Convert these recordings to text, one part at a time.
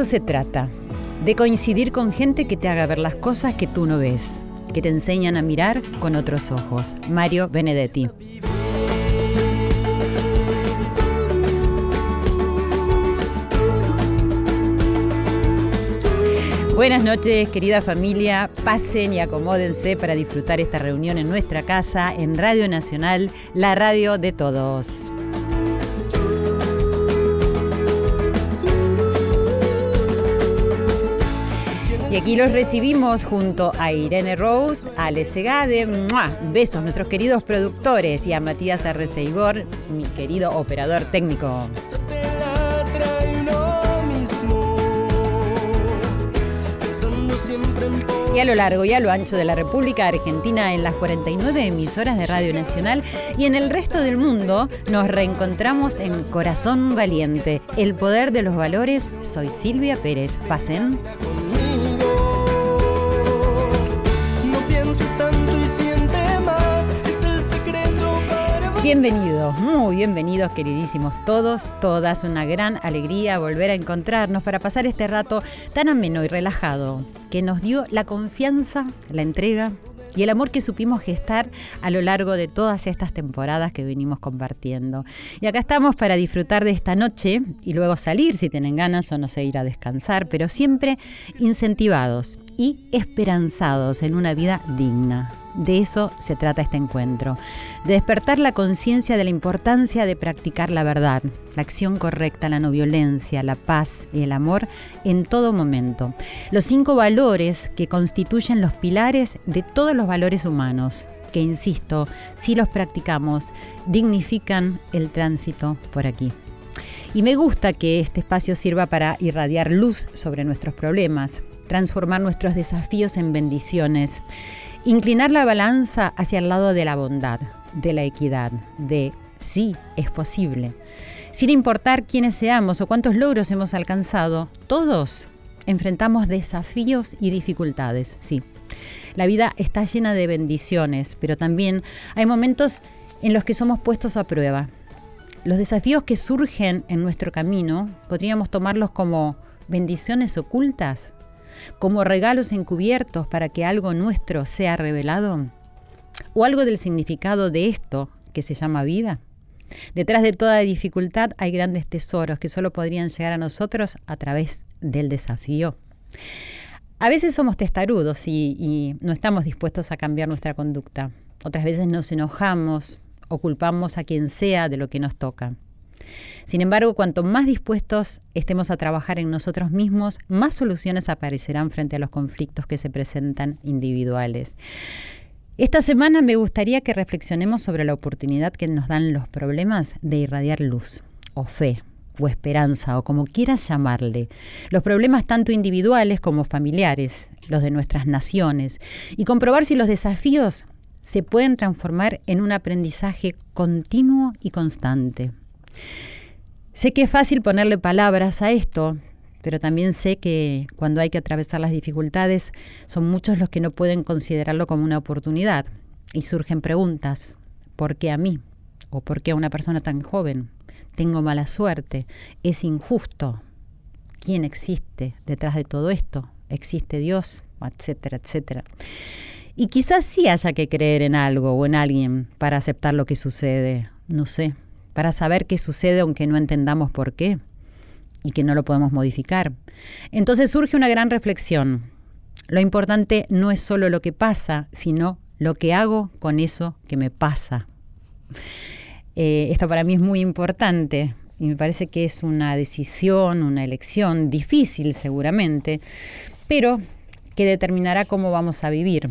eso se trata, de coincidir con gente que te haga ver las cosas que tú no ves, que te enseñan a mirar con otros ojos. Mario Benedetti. Buenas noches, querida familia. Pasen y acomódense para disfrutar esta reunión en nuestra casa, en Radio Nacional, la radio de todos. Y aquí los recibimos junto a Irene Rose, a Ale Segade, ¡mua! besos nuestros queridos productores y a Matías Arreceigor, mi querido operador técnico. Y a lo largo y a lo ancho de la República Argentina, en las 49 emisoras de Radio Nacional y en el resto del mundo, nos reencontramos en Corazón Valiente, el poder de los valores. Soy Silvia Pérez. Pasen. Bienvenidos, muy bienvenidos queridísimos todos, todas. Una gran alegría volver a encontrarnos para pasar este rato tan ameno y relajado que nos dio la confianza, la entrega y el amor que supimos gestar a lo largo de todas estas temporadas que venimos compartiendo. Y acá estamos para disfrutar de esta noche y luego salir si tienen ganas o no sé, ir a descansar, pero siempre incentivados y esperanzados en una vida digna. De eso se trata este encuentro, de despertar la conciencia de la importancia de practicar la verdad, la acción correcta, la no violencia, la paz y el amor en todo momento. Los cinco valores que constituyen los pilares de todos los valores humanos, que insisto, si los practicamos, dignifican el tránsito por aquí. Y me gusta que este espacio sirva para irradiar luz sobre nuestros problemas, transformar nuestros desafíos en bendiciones, inclinar la balanza hacia el lado de la bondad, de la equidad, de sí, es posible. Sin importar quiénes seamos o cuántos logros hemos alcanzado, todos enfrentamos desafíos y dificultades, sí. La vida está llena de bendiciones, pero también hay momentos en los que somos puestos a prueba. Los desafíos que surgen en nuestro camino podríamos tomarlos como bendiciones ocultas, como regalos encubiertos para que algo nuestro sea revelado, o algo del significado de esto que se llama vida. Detrás de toda dificultad hay grandes tesoros que solo podrían llegar a nosotros a través del desafío. A veces somos testarudos y, y no estamos dispuestos a cambiar nuestra conducta. Otras veces nos enojamos o culpamos a quien sea de lo que nos toca. Sin embargo, cuanto más dispuestos estemos a trabajar en nosotros mismos, más soluciones aparecerán frente a los conflictos que se presentan individuales. Esta semana me gustaría que reflexionemos sobre la oportunidad que nos dan los problemas de irradiar luz o fe o esperanza o como quieras llamarle. Los problemas tanto individuales como familiares, los de nuestras naciones, y comprobar si los desafíos se pueden transformar en un aprendizaje continuo y constante. Sé que es fácil ponerle palabras a esto, pero también sé que cuando hay que atravesar las dificultades son muchos los que no pueden considerarlo como una oportunidad y surgen preguntas, ¿por qué a mí? ¿O por qué a una persona tan joven? Tengo mala suerte, es injusto. ¿Quién existe detrás de todo esto? ¿Existe Dios? etcétera, etcétera. Y quizás sí haya que creer en algo o en alguien para aceptar lo que sucede, no sé, para saber qué sucede aunque no entendamos por qué y que no lo podemos modificar. Entonces surge una gran reflexión. Lo importante no es solo lo que pasa, sino lo que hago con eso que me pasa. Eh, esto para mí es muy importante y me parece que es una decisión, una elección difícil seguramente, pero que determinará cómo vamos a vivir.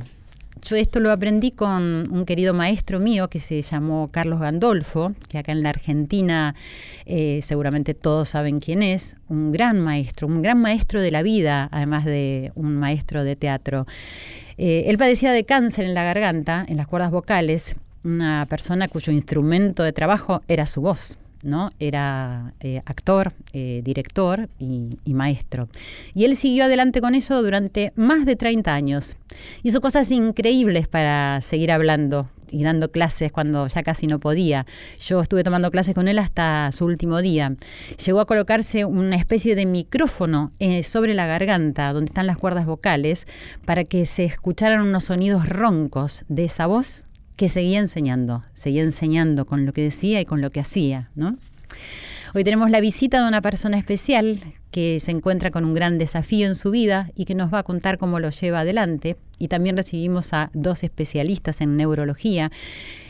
Yo esto lo aprendí con un querido maestro mío que se llamó Carlos Gandolfo, que acá en la Argentina eh, seguramente todos saben quién es, un gran maestro, un gran maestro de la vida, además de un maestro de teatro. Eh, él padecía de cáncer en la garganta, en las cuerdas vocales, una persona cuyo instrumento de trabajo era su voz. ¿No? Era eh, actor, eh, director y, maestro. Y él siguió adelante con eso durante más de 30 años. Hizo cosas increíbles para seguir hablando y dando clases cuando ya casi no podía. Yo estuve tomando clases con él hasta su último día. Llegó a colocarse una especie de micrófono eh, sobre la garganta, donde están las cuerdas vocales, para que se escucharan unos sonidos roncos de esa voz que seguía enseñando, seguía enseñando con lo que decía y con lo que hacía, ¿no? Hoy tenemos la visita de una persona especial que se encuentra con un gran desafío en su vida y que nos va a contar cómo lo lleva adelante. Y también recibimos a dos especialistas en neurología,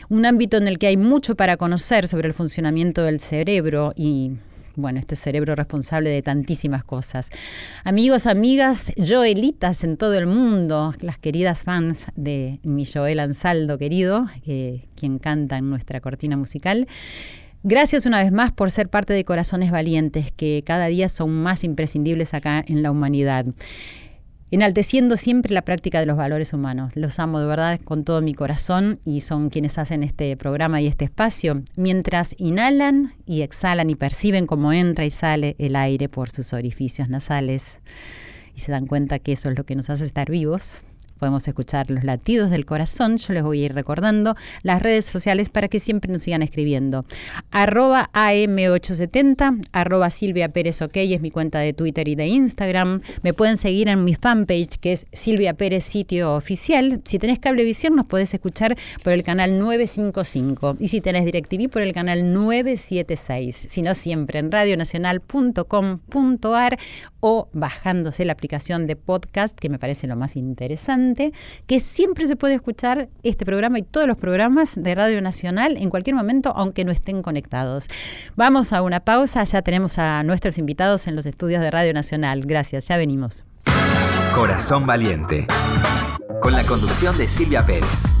un ámbito en el que hay mucho para conocer sobre el funcionamiento del cerebro y bueno, este cerebro responsable de tantísimas cosas. Amigos, amigas, Joelitas en todo el mundo, las queridas fans de mi Joel Ansaldo querido, quien canta en nuestra cortina musical. Gracias una vez más por ser parte de Corazones Valientes, que cada día son más imprescindibles acá en la humanidad enalteciendo siempre la práctica de los valores humanos. Los amo de verdad con todo mi corazón y son quienes hacen este programa y este espacio, mientras inhalan y exhalan y perciben cómo entra y sale el aire por sus orificios nasales y se dan cuenta que eso es lo que nos hace estar vivos podemos escuchar los latidos del corazón. Yo les voy a ir recordando las redes sociales para que siempre nos sigan escribiendo. Arroba AM870, arroba Silvia Pérez OK es mi cuenta de Twitter y de Instagram. Me pueden seguir en mi fanpage que es Silvia Pérez Sitio Oficial. Si tenés cablevisión nos podés escuchar por el canal 955 y si tenés DirecTV por el canal 976. Si no, siempre en radionacional.com.ar o bajándose la aplicación de podcast que me parece lo más interesante que siempre se puede escuchar este programa y todos los programas de Radio Nacional en cualquier momento, aunque no estén conectados. Vamos a una pausa, ya tenemos a nuestros invitados en los estudios de Radio Nacional. Gracias, ya venimos. Corazón Valiente, con la conducción de Silvia Pérez.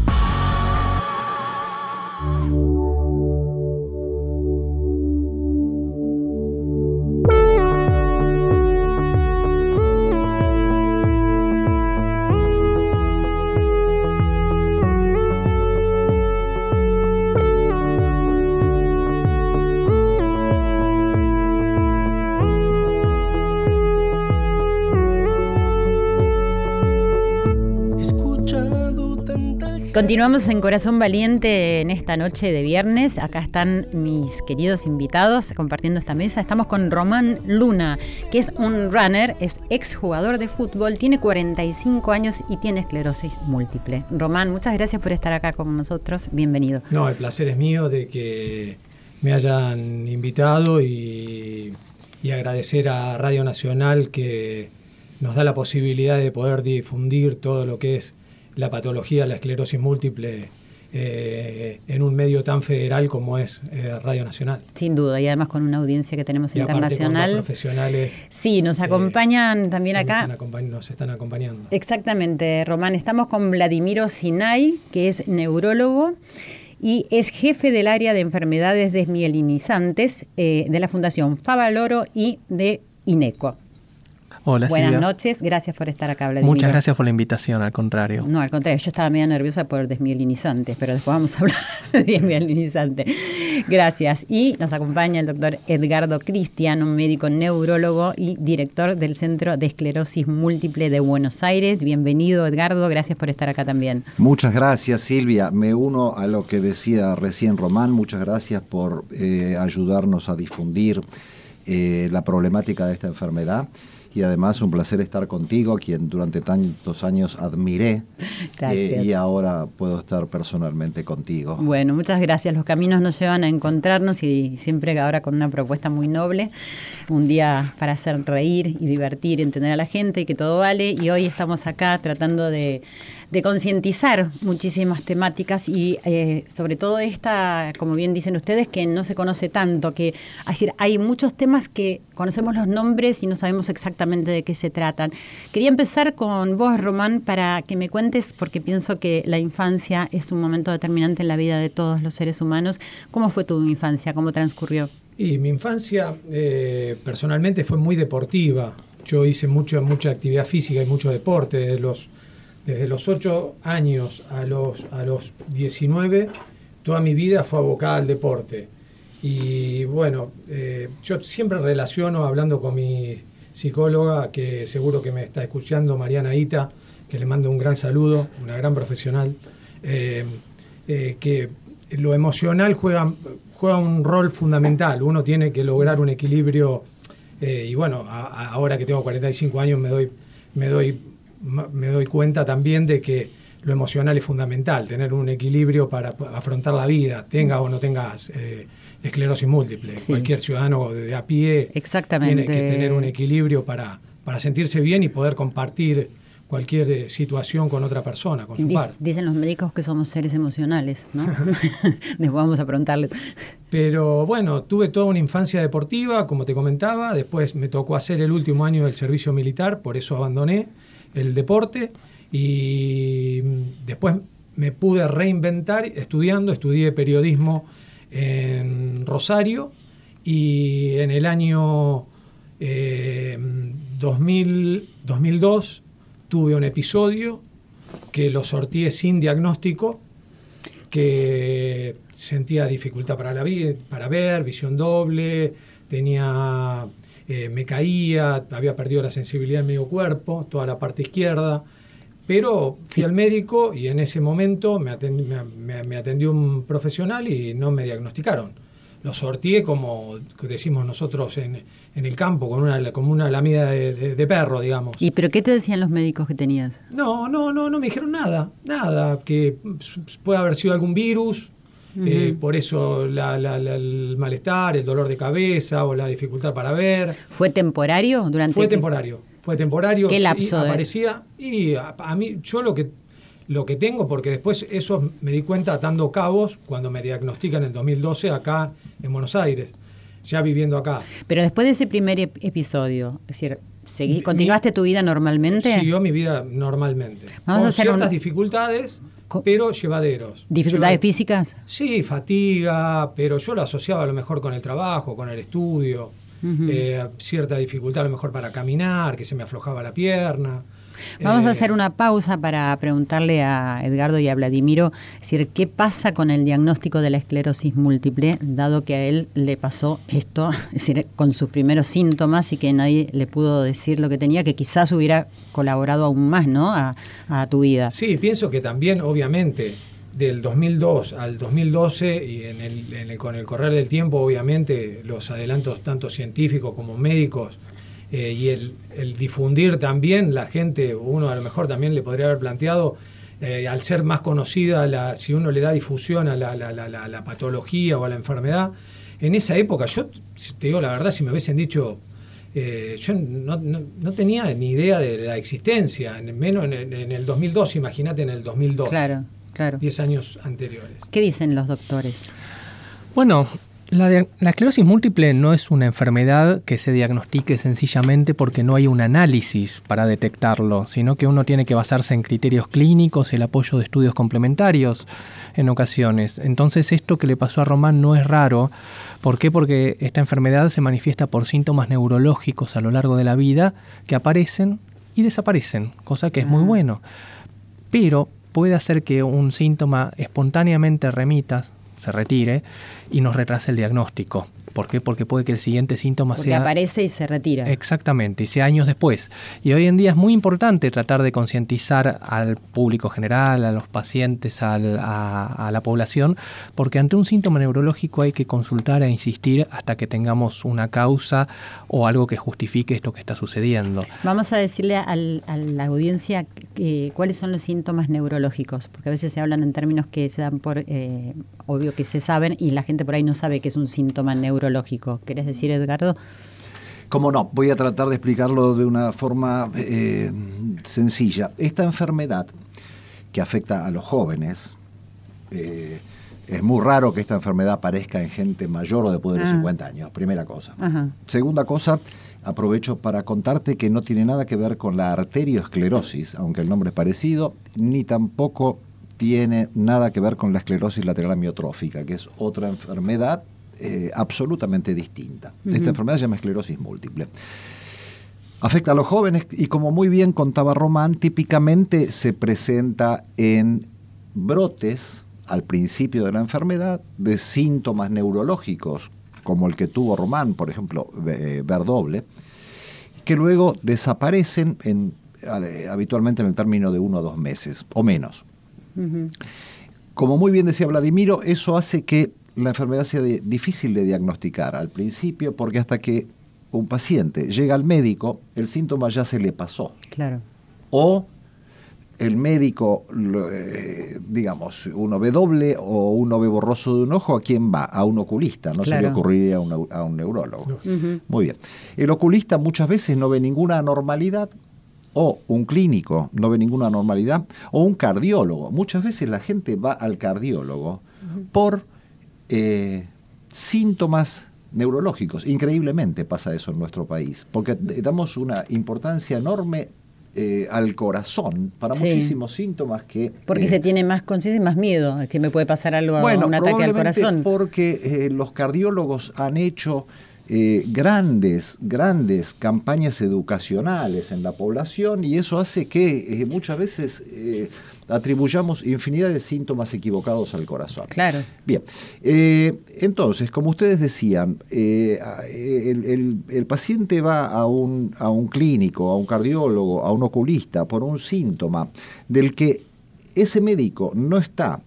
Continuamos en Corazón Valiente en esta noche de viernes. Acá están mis queridos invitados compartiendo esta mesa. Estamos con Román Luna, que es un runner, es exjugador de fútbol, tiene 45 años y tiene esclerosis múltiple. Román, muchas gracias por estar acá con nosotros. Bienvenido. No, el placer es mío de que me hayan invitado y, y agradecer a Radio Nacional que nos da la posibilidad de poder difundir todo lo que es la patología, la esclerosis múltiple eh, en un medio tan federal como es eh, Radio Nacional. Sin duda, y además con una audiencia que tenemos internacional. profesionales. Sí, nos eh, acompañan también acá. nos están acompañando. Exactamente, Román. Estamos con Vladimiro Sinay, que es neurólogo y es jefe del área de enfermedades desmielinizantes de la Fundación Favaloro y de INECO. Hola, Buenas noches, gracias por estar acá, Vladimir. Muchas gracias por la invitación, al contrario. No, al contrario, yo estaba medio nerviosa por desmielinizantes, pero después vamos a hablar de desmielinizante. Gracias. Y nos acompaña el doctor Edgardo Cristian, un médico neurólogo y director del Centro de Esclerosis Múltiple de Buenos Aires. Bienvenido, Edgardo, gracias por estar acá también. Muchas gracias, Silvia. Me uno a lo que decía recién Román. Muchas gracias por eh, ayudarnos a difundir eh, la problemática de esta enfermedad y además un placer estar contigo, quien durante tantos años admiré eh, y ahora puedo estar personalmente contigo. Bueno, muchas gracias. Los caminos nos llevan a encontrarnos y siempre ahora con una propuesta muy noble, un día para hacer reír y divertir, entender a la gente y que todo vale y hoy estamos acá tratando de de concientizar muchísimas temáticas y eh, sobre todo esta, como bien dicen ustedes, que no se conoce tanto, que es decir, hay muchos temas que conocemos los nombres y no sabemos exactamente de qué se tratan. Quería empezar con vos, Román, para que me cuentes, porque pienso que la infancia es un momento determinante en la vida de todos los seres humanos. ¿Cómo fue tu infancia? ¿Cómo transcurrió? Y mi infancia eh, personalmente fue muy deportiva. Yo hice mucho, mucha actividad física y mucho deporte. Desde los, desde los 8 años a los, a los 19, toda mi vida fue abocada al deporte. Y bueno, eh, yo siempre relaciono, hablando con mi psicóloga, que seguro que me está escuchando, Mariana Ita, que le mando un gran saludo, una gran profesional, eh, que lo emocional juega, juega un rol fundamental. Uno tiene que lograr un equilibrio eh, y bueno, ahora que tengo 45 años me doy, me, doy, me doy cuenta también de que lo emocional es fundamental, tener un equilibrio para afrontar la vida, tenga o no tengas eh, esclerosis múltiple. Cualquier ciudadano de a pie tiene que tener un equilibrio para, para sentirse bien y poder compartir cualquier eh, situación con otra persona, con su par. Dicen los médicos que somos seres emocionales, ¿no? Después vamos a preguntarles. Pero bueno, tuve toda una infancia deportiva, como te comentaba, después me tocó hacer el último año del servicio militar, por eso abandoné el deporte y después me pude reinventar estudiando, estudié periodismo en Rosario y en el año 2000, eh, 2002 tuve un episodio que lo sorteé sin diagnóstico, que sentía dificultad para, la para ver, visión doble, tenía, eh, me caía, había perdido la sensibilidad en medio cuerpo, toda la parte izquierda, pero fui al médico y en ese momento me atendió un profesional y no me diagnosticaron lo sorteé como decimos nosotros en, el campo, con una, como una lamida de, perro, digamos. ¿Y pero qué te decían los médicos que tenías? No, no, no, no me dijeron nada, nada, que puede haber sido algún virus, eh, por eso el malestar, el dolor de cabeza o la dificultad para ver. ¿Fue temporario durante? Fue temporario, fue temporario. ¿Qué lapso? aparecía y a mí, yo lo que lo que tengo, porque después eso me di cuenta atando cabos cuando me diagnostican en 2012 acá en Buenos Aires, ya viviendo acá. Pero después de ese primer episodio, es decir, seguí, ¿continuaste tu vida normalmente? Siguió mi vida normalmente. Vamos con ciertas dificultades, pero llevaderos. ¿Dificultades físicas? Sí, fatiga, pero yo lo asociaba a lo mejor con el trabajo, con el estudio. Eh, cierta dificultad a lo mejor para caminar, que se me aflojaba la pierna. Vamos a eh, hacer una pausa para preguntarle a Edgardo y a Vladimiro, decir, ¿qué pasa con el diagnóstico de la esclerosis múltiple, dado que a él le pasó esto, es decir, con sus primeros síntomas y que nadie le pudo decir lo que tenía, que quizás hubiera colaborado aún más, ¿no? A, tu vida. Sí, pienso que también, obviamente, del 2002 al 2012 y en el, con el correr del tiempo, obviamente, los adelantos tanto científicos como médicos eh, y el, difundir también, la gente, uno a lo mejor también le podría haber planteado, eh, al ser más conocida, la, si uno le da difusión a la, la, patología o a la enfermedad, en esa época, yo te digo la verdad, si me hubiesen dicho, eh, yo no, no, tenía ni idea de la existencia, menos en, en el 2002, imagínate en el 2002. Claro, claro. 10 años anteriores. ¿Qué dicen los doctores? Bueno, la, esclerosis múltiple no es una enfermedad que se diagnostique sencillamente porque no hay un análisis para detectarlo, sino que uno tiene que basarse en criterios clínicos, el apoyo de estudios complementarios en ocasiones. Entonces esto que le pasó a Román no es raro. ¿Por qué? Porque esta enfermedad se manifiesta por síntomas neurológicos a lo largo de la vida que aparecen y desaparecen, cosa que es muy bueno. Pero puede hacer que un síntoma espontáneamente remita, se retire y nos retrasa el diagnóstico. ¿Por qué? Porque puede que el siguiente síntoma Porque sea... aparece y se retira. Exactamente, y sea años después. Y hoy en día es muy importante tratar de concientizar al público general, a los pacientes, a, la población, porque ante un síntoma neurológico hay que consultar e insistir hasta que tengamos una causa o algo que justifique esto que está sucediendo. Vamos a decirle a la audiencia cuáles son los síntomas neurológicos, porque a veces se hablan en términos que se dan por eh, obvio que se saben y la gente por ahí no sabe que es un síntoma neurológico neurológico. ¿Querés decir, Edgardo? Como no, voy a tratar de explicarlo de una forma eh, sencilla. Esta enfermedad que afecta a los jóvenes. Eh, es muy raro que esta enfermedad aparezca en gente mayor o después de los Ah. 50 años, primera cosa. Ajá. Segunda cosa, aprovecho para contarte que no tiene nada que ver con la arterioesclerosis, aunque el nombre es parecido, ni tampoco tiene nada que ver con la esclerosis lateral amiotrófica, que es otra enfermedad eh, absolutamente distinta. Esta enfermedad se llama esclerosis múltiple. Afecta a los jóvenes y como muy bien contaba Román, típicamente se presenta en brotes al principio de la enfermedad de síntomas neurológicos, como el que tuvo Román, por ejemplo, eh, ver doble, que luego desaparecen en, habitualmente en el término de uno o dos meses o menos. Como muy bien decía Vladimiro, eso hace que la enfermedad sea de- difícil de diagnosticar al principio, porque hasta que un paciente llega al médico, el síntoma ya se le pasó. Claro. O el médico, eh, digamos, uno ve doble o uno ve borroso de un ojo, ¿a quién va? A un oculista, no se le ocurriría a un, a un neurólogo. Muy bien. El oculista muchas veces no ve ninguna anormalidad, o un clínico no ve ninguna anormalidad, o un cardiólogo. Muchas veces la gente va al cardiólogo por eh, síntomas neurológicos. Increíblemente pasa eso en nuestro país, porque damos una importancia enorme eh, al corazón para Sí. muchísimos síntomas que... Porque eh, se tiene más conciencia y más miedo, es que me puede pasar algo, un ataque al corazón. Porque eh, los cardiólogos han hecho grandes, grandes campañas educacionales en la población y eso hace que muchas veces atribuyamos infinidad de síntomas equivocados al corazón. Claro. Bien, eh, entonces, como ustedes decían, eh, el, el- el paciente va a un, a un clínico, a un cardiólogo, a un oculista por un síntoma del que ese médico no está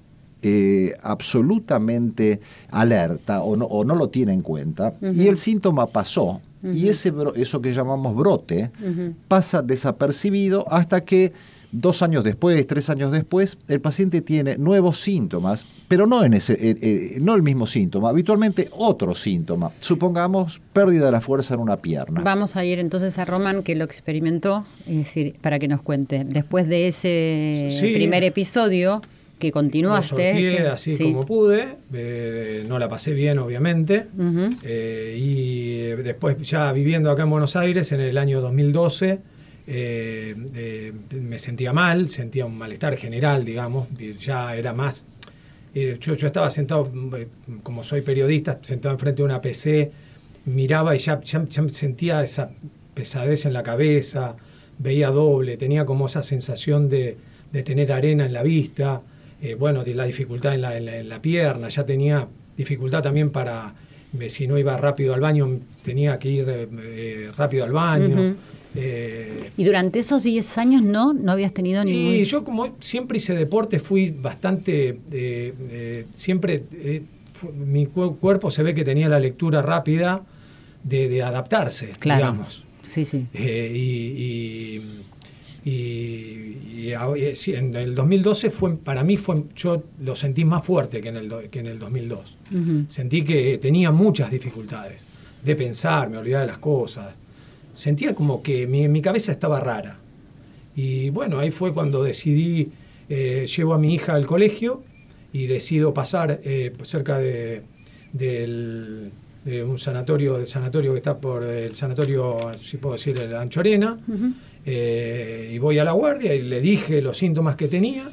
eh, absolutamente alerta o no, o no lo tiene en cuenta y el síntoma pasó y ese eso que llamamos brote pasa desapercibido hasta que dos años después, tres años después, el paciente tiene nuevos síntomas, pero no, en ese, eh, eh, no el mismo síntoma, habitualmente otro síntoma. Supongamos pérdida de la fuerza en una pierna. Vamos a ir entonces a Román, que lo experimentó, es decir, para que nos cuente. Después de ese Sí. primer episodio que Lo continuaste. sorteé sí, así sí. como pude, eh, no la pasé bien obviamente, eh, y después ya viviendo acá en Buenos Aires en el año 2012 eh, eh, me sentía mal, sentía un malestar general, digamos, ya era más... eh, yo, yo estaba sentado, como soy periodista, sentado enfrente de una PC, miraba y ya, sentía esa pesadez en la cabeza, veía doble, tenía como esa sensación de, de tener arena en la vista, bueno, la dificultad en la, en la- pierna, ya tenía dificultad también para, si no iba rápido al baño, tenía que ir rápido al baño. Eh, Y durante esos 10 años no, no habías tenido ningún... y yo como siempre hice deporte, fui bastante, eh, eh, siempre, eh, fu- mi cu- cuerpo se ve que tenía la lectura rápida de, de adaptarse, Claro. digamos. Sí, sí. Eh, y, y- y- y a- eh, en el 2012 fue, para mí fue, yo lo sentí más fuerte que en el, do- que en el 2002. Ujú. Sentí que tenía muchas dificultades de pensar, me olvidaba de las cosas. Sentía como que mi, mi cabeza estaba rara. Y bueno, ahí fue cuando decidí, eh, llevo a mi hija al colegio y decido pasar eh, cerca de, del- de un sanatorio, del sanatorio que está por el sanatorio, si puedo decir, el Anchorena, eh, y voy a la guardia y le dije los síntomas que tenía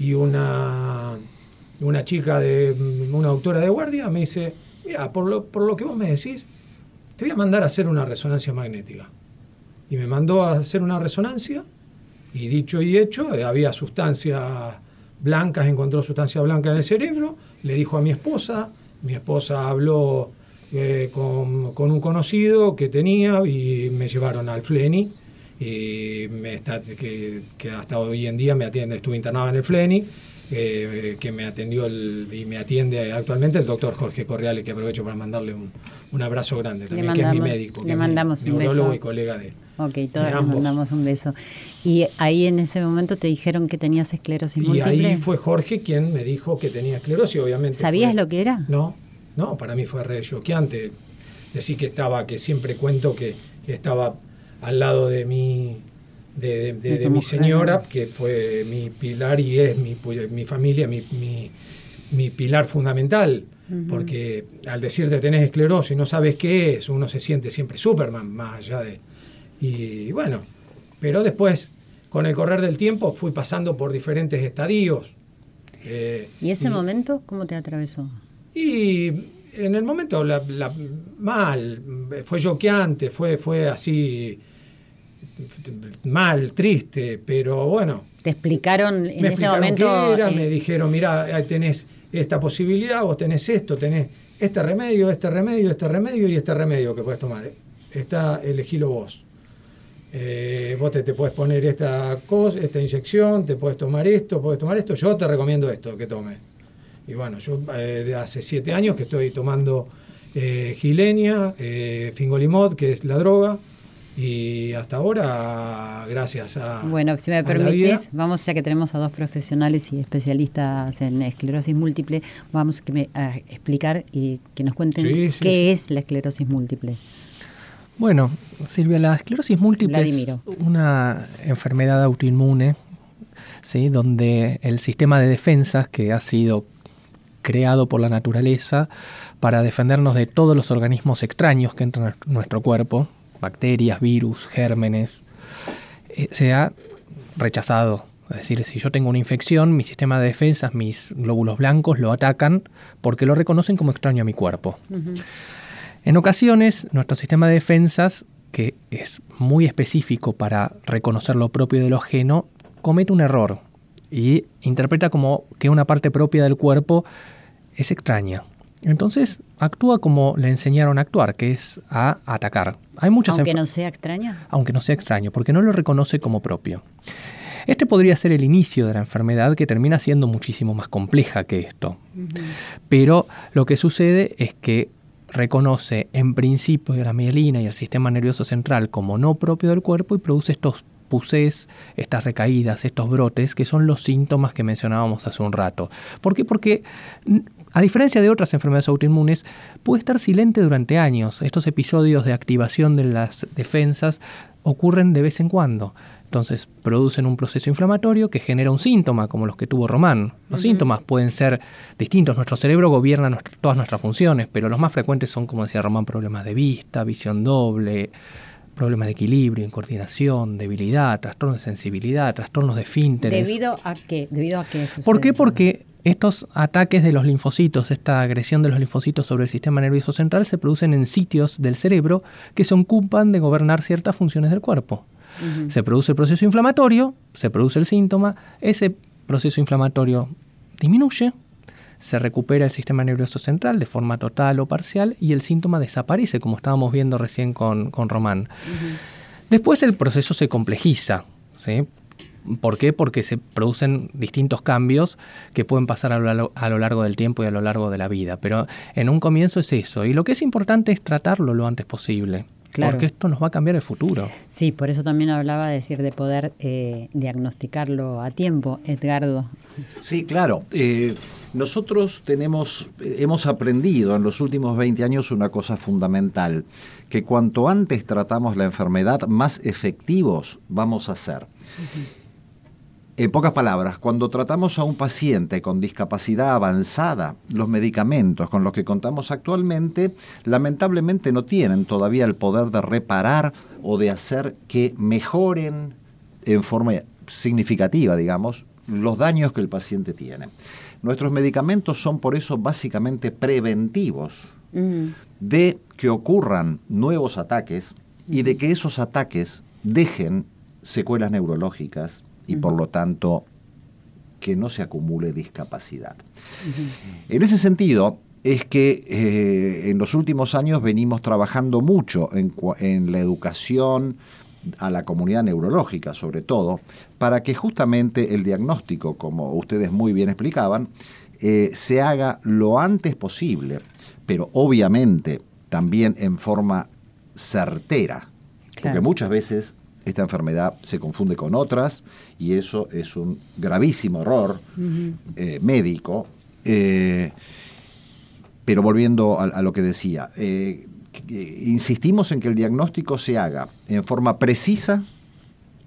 y una, una chica, de una autora de guardia me dice, mira, por lo, por lo que vos me decís, te voy a mandar a hacer una resonancia magnética. Y me mandó a hacer una resonancia y dicho y hecho, eh, había sustancias blancas, encontró sustancia blanca en el cerebro, le dijo a mi esposa, mi esposa habló eh, con, con un conocido que tenía y me llevaron al FLENI, y me está, que, que hasta hoy en día me atiende, estuve internado en el FLENI, eh, que me atendió el- y me atiende actualmente el doctor Jorge Correale, que aprovecho para mandarle un, un abrazo grande también, que es mi médico, que le es mi mandamos un neurólogo beso. y colega de, Ok, todos ambos. mandamos un beso. Y ahí en ese momento te dijeron que tenías esclerosis Y múltiple. ahí fue Jorge quien me dijo que tenía esclerosis, obviamente. ¿Sabías fue- lo que era? No, no, para mí fue re choqueante. Decir que estaba, que siempre cuento que, que estaba al lado de mi, de, de- mi señora, que fue mi pilar y es mi, mi familia, mi, mi- mi pilar fundamental. Porque al decirte tenés esclerosis y no sabes qué es, uno se siente siempre Superman, más allá de... Y bueno, pero después, con el correr del tiempo, fui pasando por diferentes estadios. eh, ¿Y ese momento cómo te atravesó? y en el momento la- la- mal, fue choqueante, fue, fue así mal, triste, pero bueno. ¿Te explicaron en me ese momento? qué era, eh, me dijeron, mira, tenés esta posibilidad, vos tenés esto, tenés este remedio, este remedio, este remedio y este remedio que puedes tomar. Está, elegilo vos. Eh, vos te, te puedes poner esta cosa, esta inyección, te puedes tomar esto, puedes tomar esto. Yo te recomiendo esto que tomes. Y bueno, yo eh, de hace siete años que estoy tomando eh, Gilenia, eh, Fingolimod, que es la droga, y hasta ahora, gracias a. Bueno, si me permitís, vamos ya que tenemos a dos profesionales y especialistas en esclerosis múltiple, vamos que me- a explicar y que nos cuenten Sí, sí, qué sí. es la esclerosis múltiple. Bueno, Silvia, la esclerosis múltiple Vladimiro. es una enfermedad autoinmune, ¿sí? donde el sistema de defensas que ha sido creado por la naturaleza para defendernos de todos los organismos extraños que entran a nuestro cuerpo, bacterias, virus, gérmenes, eh, se ha rechazado. Es decir, si yo tengo una infección, mi sistema de defensas, mis glóbulos blancos lo atacan porque lo reconocen como extraño a mi cuerpo. En ocasiones, nuestro sistema de defensas, que es muy específico para reconocer lo propio de lo ajeno, comete un error y interpreta como que una parte propia del cuerpo es extraña. Entonces actúa como le enseñaron a actuar, que es a atacar. Hay muchas Aunque no sea extraña. aunque no sea extraño, porque no lo reconoce como propio. Este podría ser el inicio de la enfermedad que termina siendo muchísimo más compleja que esto. Pero lo que sucede es que reconoce en principio la mielina y el sistema nervioso central como no propio del cuerpo y produce estos pusés, estas recaídas, estos brotes, que son los síntomas que mencionábamos hace un rato. ¿Por qué? Porque a diferencia de otras enfermedades autoinmunes, puede estar silente durante años. Estos episodios de activación de las defensas ocurren de vez en cuando. Entonces producen un proceso inflamatorio que genera un síntoma, como los que tuvo Román. Los síntomas pueden ser distintos. Nuestro cerebro gobierna nuestro- todas nuestras funciones, pero los más frecuentes son, como decía Román, problemas de vista, visión doble, problemas de equilibrio, incoordinación, debilidad, trastornos de sensibilidad, trastornos de esfínteres. ¿Debido a qué? ¿Debido a qué ¿Por qué? Porque estos ataques de los linfocitos, esta agresión de los linfocitos sobre el sistema nervioso central se producen en sitios del cerebro que se ocupan de gobernar ciertas funciones del cuerpo. Se produce el proceso inflamatorio, se produce el síntoma, ese proceso inflamatorio disminuye, se recupera el sistema nervioso central de forma total o parcial y el síntoma desaparece, como estábamos viendo recién con, con Román. Después el proceso se complejiza. ¿sí? ¿Por qué? Porque se producen distintos cambios que pueden pasar a lo, a lo largo del tiempo y a lo largo de la vida. Pero en un comienzo es eso. Y lo que es importante es tratarlo lo antes posible. Claro. Porque esto nos va a cambiar el futuro. Sí, por eso también hablaba de decir de poder eh, diagnosticarlo a tiempo, Edgardo. Sí, claro. Eh, nosotros tenemos, hemos aprendido en los últimos 20 años una cosa fundamental, que cuanto antes tratamos la enfermedad, más efectivos vamos a ser. En pocas palabras, cuando tratamos a un paciente con discapacidad avanzada, los medicamentos con los que contamos actualmente lamentablemente no tienen todavía el poder de reparar o de hacer que mejoren en forma significativa, digamos, los daños que el paciente tiene. Nuestros medicamentos son por eso básicamente preventivos Mm, de que ocurran nuevos ataques y de que esos ataques dejen secuelas neurológicas y por lo tanto que no se acumule discapacidad. En ese sentido, es que eh, en los últimos años venimos trabajando mucho en, en la educación a la comunidad neurológica, sobre todo, para que justamente el diagnóstico, como ustedes muy bien explicaban, eh, se haga lo antes posible, pero obviamente también en forma certera, porque muchas veces esta enfermedad se confunde con otras y eso es un gravísimo error eh, médico. Eh, pero volviendo a, a lo que decía, eh, insistimos en que el diagnóstico se haga en forma precisa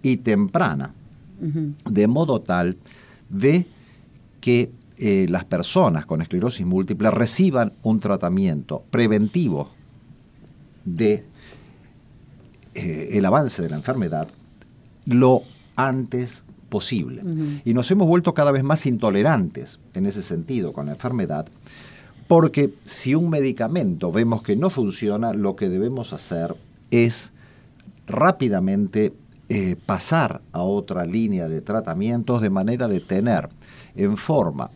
y temprana, de modo tal de que las personas con esclerosis múltiple reciban un tratamiento preventivo de eh, el avance de la enfermedad lo antes posible. Y nos hemos vuelto cada vez más intolerantes en ese sentido con la enfermedad, porque si un medicamento vemos que no funciona, lo que debemos hacer es rápidamente eh, pasar a otra línea de tratamientos de manera de tener en forma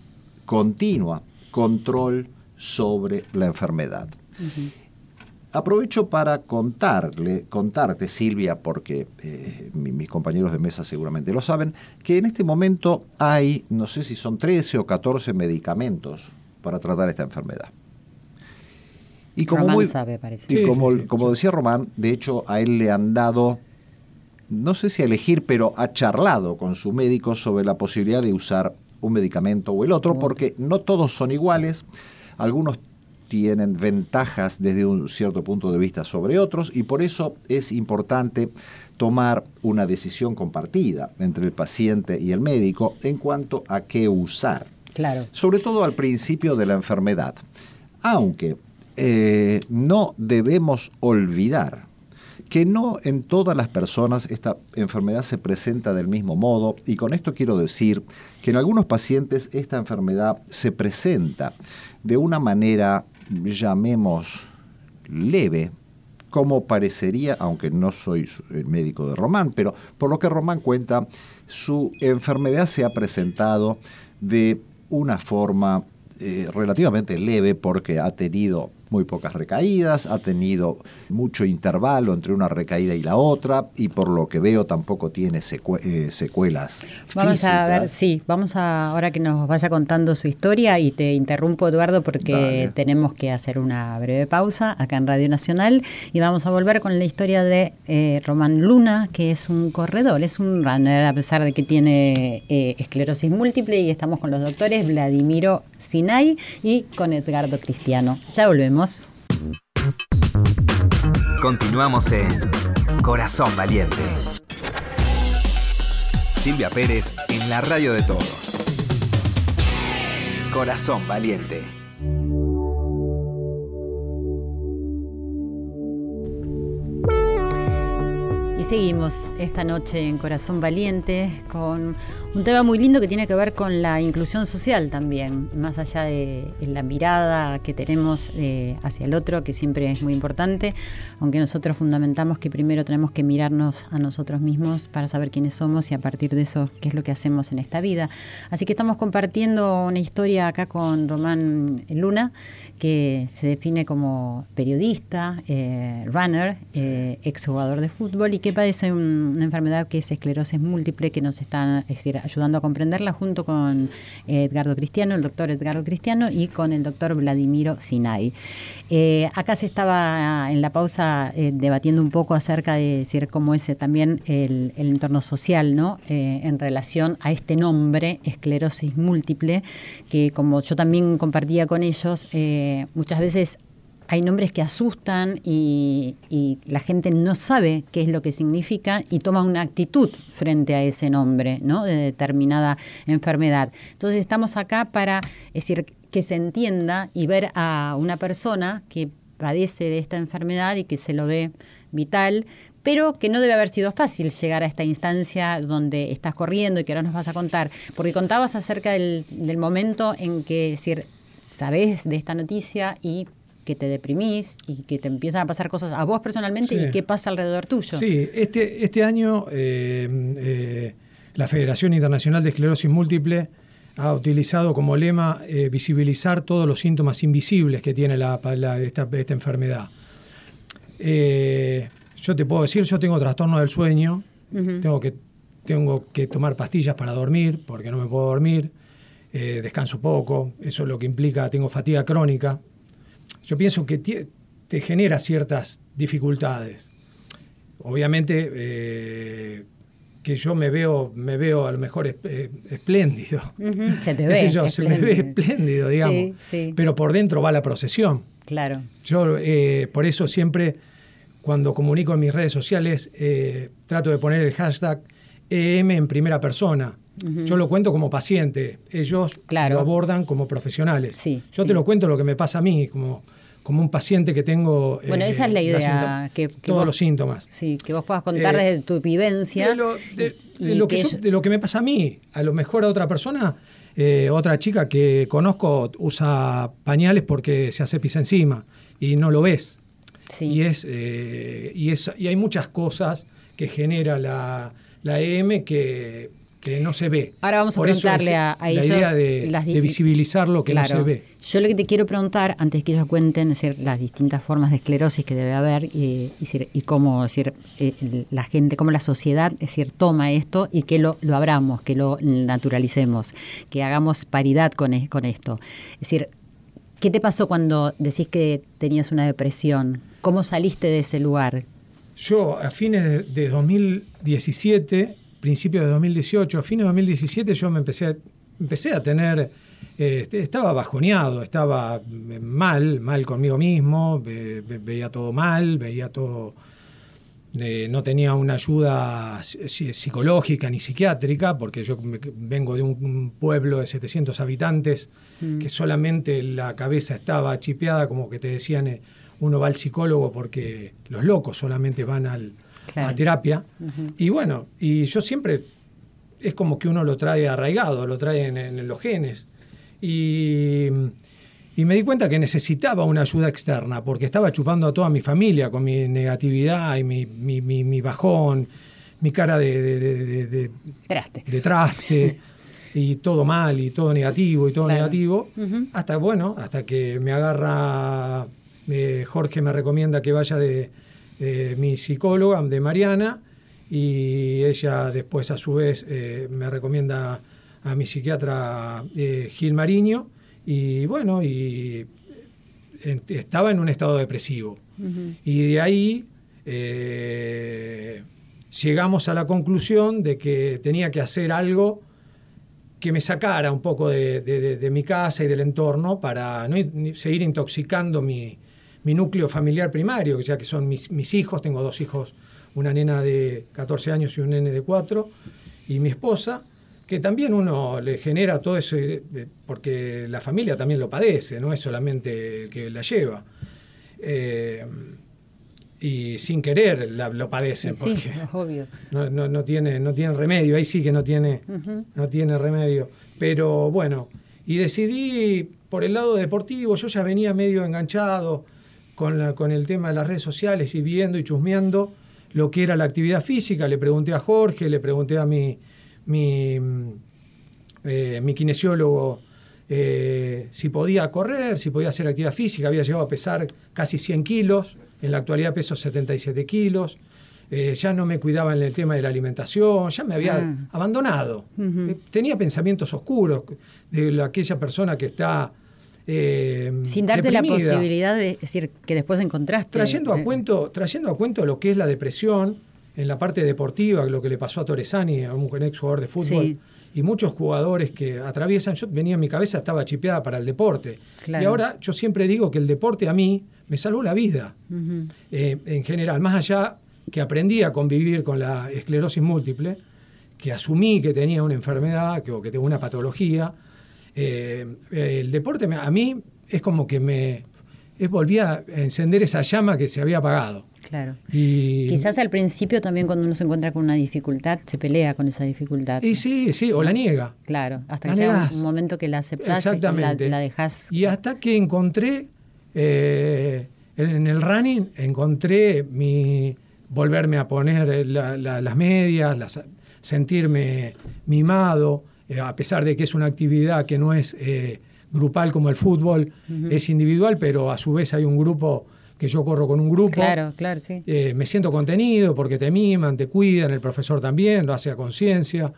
continua control sobre la enfermedad. Aprovecho para contarle, contarte, Silvia, porque eh, mis compañeros de mesa seguramente lo saben, que en este momento hay, no sé si son 13 o 14 medicamentos para tratar esta enfermedad. Y como, Román sabe, parece. Y como, como decía Román, de hecho a él le han dado, no sé si a elegir, pero ha charlado con su médico sobre la posibilidad de usar un medicamento o el otro, porque no todos son iguales. Algunos tienen ventajas desde un cierto punto de vista sobre otros y por eso es importante tomar una decisión compartida entre el paciente y el médico en cuanto a qué usar. Claro. Sobre todo al principio de la enfermedad. Aunque eh, no debemos olvidar que no en todas las personas esta enfermedad se presenta del mismo modo y con esto quiero decir que en algunos pacientes esta enfermedad se presenta de una manera llamemos leve, como parecería, aunque no soy el médico de Román, pero por lo que Román cuenta, su enfermedad se ha presentado de una forma eh, relativamente leve porque ha tenido muy pocas recaídas, ha tenido mucho intervalo entre una recaída y la otra y por lo que veo tampoco tiene eh, secuelas. Vamos a ver, sí, vamos a ahora que nos vaya contando su historia y te interrumpo Eduardo porque tenemos que hacer una breve pausa acá en Radio Nacional y vamos a volver con la historia de eh, Román Luna, que es un corredor, es un runner a pesar de que tiene eh, esclerosis múltiple y estamos con los doctores Vladimiro Sinay y con Edgardo Cristiano. Ya volvemos. Continuamos en Corazón Valiente. Silvia Pérez en la radio de todos. Corazón Valiente. Y seguimos esta noche en Corazón Valiente con un tema muy lindo que tiene que ver con la inclusión social también, más allá de, la mirada que tenemos eh, hacia el otro, que siempre es muy importante, aunque nosotros fundamentamos que primero tenemos que mirarnos a nosotros mismos para saber quiénes somos y a partir de eso qué es lo que hacemos en esta vida. Así que estamos compartiendo una historia acá con Román Luna, que se define como periodista, eh, runner, eh, exjugador de fútbol y que padece una enfermedad que es esclerosis múltiple, que nos está ayudando a comprenderla junto con Edgardo Cristiano, el doctor Edgardo Cristiano y con el doctor Vladimiro Sinay. Eh, acá se estaba en la pausa eh, debatiendo un poco acerca de cómo es también el, entorno social, ¿no? en relación a este nombre, esclerosis múltiple, que como yo también compartía con ellos, muchas veces hay nombres que asustan y, la gente no sabe qué es lo que significa y toma una actitud frente a ese nombre, ¿no? De determinada enfermedad. Entonces estamos acá para decir que se entienda y ver a una persona que padece de esta enfermedad y que se lo ve vital, pero que no debe haber sido fácil llegar a esta instancia donde estás corriendo y que ahora nos vas a contar, porque contabas acerca del, momento en que sabes de esta noticia y que te deprimís y que te empiezan a pasar cosas a vos personalmente y qué pasa alrededor tuyo. Sí, este, este año eh, eh, la Federación Internacional de Esclerosis Múltiple ha utilizado como lema eh, visibilizar todos los síntomas invisibles que tiene la, esta, enfermedad. yo te puedo decir, yo tengo trastorno del sueño, tengo, que, tengo que tomar pastillas para dormir porque no me puedo dormir, descanso poco, eso es lo que implica, tengo fatiga crónica, yo pienso que te genera ciertas dificultades. Obviamente eh, que yo me veo, me veo a lo mejor eh, espléndido. Se te ve. se me ve espléndido, digamos. Pero por dentro va la procesión. Claro. Yo eh, por eso siempre cuando comunico en mis redes sociales, eh, trato de poner el hashtag EM en primera persona. Yo lo cuento como paciente, ellos Claro. lo abordan como profesionales. Sí, Yo sí. te lo cuento lo que me pasa a mí, como, como un paciente que tengo... Bueno, eh, esa es la idea, síntoma- que- que todos vos- los síntomas. Sí, que vos puedas contar Eh, desde tu vivencia. De lo, de- y de lo que que yo- ellos- de lo que me pasa a mí. A lo mejor a otra persona, eh, otra chica que conozco usa pañales porque se hace pis encima y no lo ves. sí. Y, es, y, es, y hay muchas cosas que genera la, la EM que, que no se ve. Ahora vamos a Por preguntarle a, a la ellos idea de, las de disti- visibilizar lo que Claro. no se ve. Yo lo que te quiero preguntar, antes que ellos cuenten, es decir, las distintas formas de esclerosis que debe haber y, y decir, y cómo decir, eh, la gente, cómo la sociedad es decir, toma esto y que lo, lo abramos, que lo naturalicemos, que hagamos paridad con, es- con esto. Es decir, ¿qué te pasó cuando decís que tenías una depresión? ¿Cómo saliste de ese lugar? Yo a fines de, de 2017, principios de 2018, a fines de 2017 yo me empecé a, empecé a tener, eh, este, estaba bajoneado, estaba eh, mal, mal conmigo mismo, ve- ve- veía todo mal, veía todo, eh, no tenía una ayuda psi- psicológica ni psiquiátrica, porque yo me- vengo de un, pueblo de 700 habitantes, que solamente la cabeza estaba chipeada, como que te decían, eh, uno va al psicólogo porque los locos solamente van al, Claro. a terapia. Y bueno, y yo siempre, es como que uno lo trae arraigado, lo trae en, en los genes. Y, y me di cuenta que necesitaba una ayuda externa, porque estaba chupando a toda mi familia con mi negatividad y mi, mi- mi- mi bajón, mi cara de, de- de- de- Traste. de traste y todo mal y todo negativo y todo Claro. negativo hasta bueno hasta que me agarra eh, Jorge me recomienda que vaya de, de mi psicóloga de Mariana y ella después a su vez eh, me recomienda a mi psiquiatra eh, Gil Mariño y bueno y eh, estaba en un estado depresivo. Y de ahí eh, llegamos a la conclusión de que tenía que hacer algo que me sacara un poco de, de- de- de mi casa y del entorno para no seguir intoxicando mi, mi núcleo familiar primario, ya que son mis, mis hijos, tengo dos hijos, una nena de 14 años y un nene de 4, y mi esposa, que también uno le genera todo eso, eh, porque la familia también lo padece, no es solamente el que la lleva. Eh, y sin querer la- lo padecen, Sí, porque es obvio. no, no, no tiene, no tiene remedio, ahí sí que no tiene, no tiene remedio. Pero bueno, y decidí por el lado deportivo, yo ya venía medio enganchado con, la- con el tema de las redes sociales y viendo y chusmeando lo que era la actividad física. Le pregunté a Jorge, le pregunté a mi, mi, mm, eh, mi kinesiólogo eh, si podía correr, si podía hacer actividad física. Había llegado a pesar casi 100 kilos, en la actualidad peso 77 kilos. Eh, ya no me cuidaba en el tema de la alimentación, ya me había Ah. abandonado. Tenía pensamientos oscuros de la- aquella persona que está... eh, Sin darte la posibilidad de decir que después encontraste. Trayendo a cuento, trayendo a cuento lo que es la depresión en la parte deportiva, lo que le pasó a Torresani, a un ex jugador de fútbol, Sí. y muchos jugadores que atraviesan, yo venía en mi cabeza, estaba chipeada para el deporte. Claro. Y ahora yo siempre digo que el deporte a mí me salvó la vida, eh, en general, más allá que aprendí a convivir con la esclerosis múltiple, que asumí que tenía una enfermedad, que, o que tengo una patología, eh, eh, el deporte a mí es como que me es, volví a encender esa llama que se había apagado. Claro. Y, Quizás al principio también cuando uno se encuentra con una dificultad, se pelea con esa dificultad. y sí, sí, o la niega. Claro, hasta La que llega un momento que la aceptás y la, Exactamente. la dejás. Y hasta que encontré, eh, en el running, encontré mi volverme a poner la- la- las medias, las- sentirme mimado, eh, a pesar de que es una actividad que no es eh, grupal como el fútbol, es individual, pero a su vez hay un grupo que yo corro con un grupo. Claro, claro, sí. Eh, me siento contenido porque te miman, te cuidan, el profesor también, lo hace a conciencia.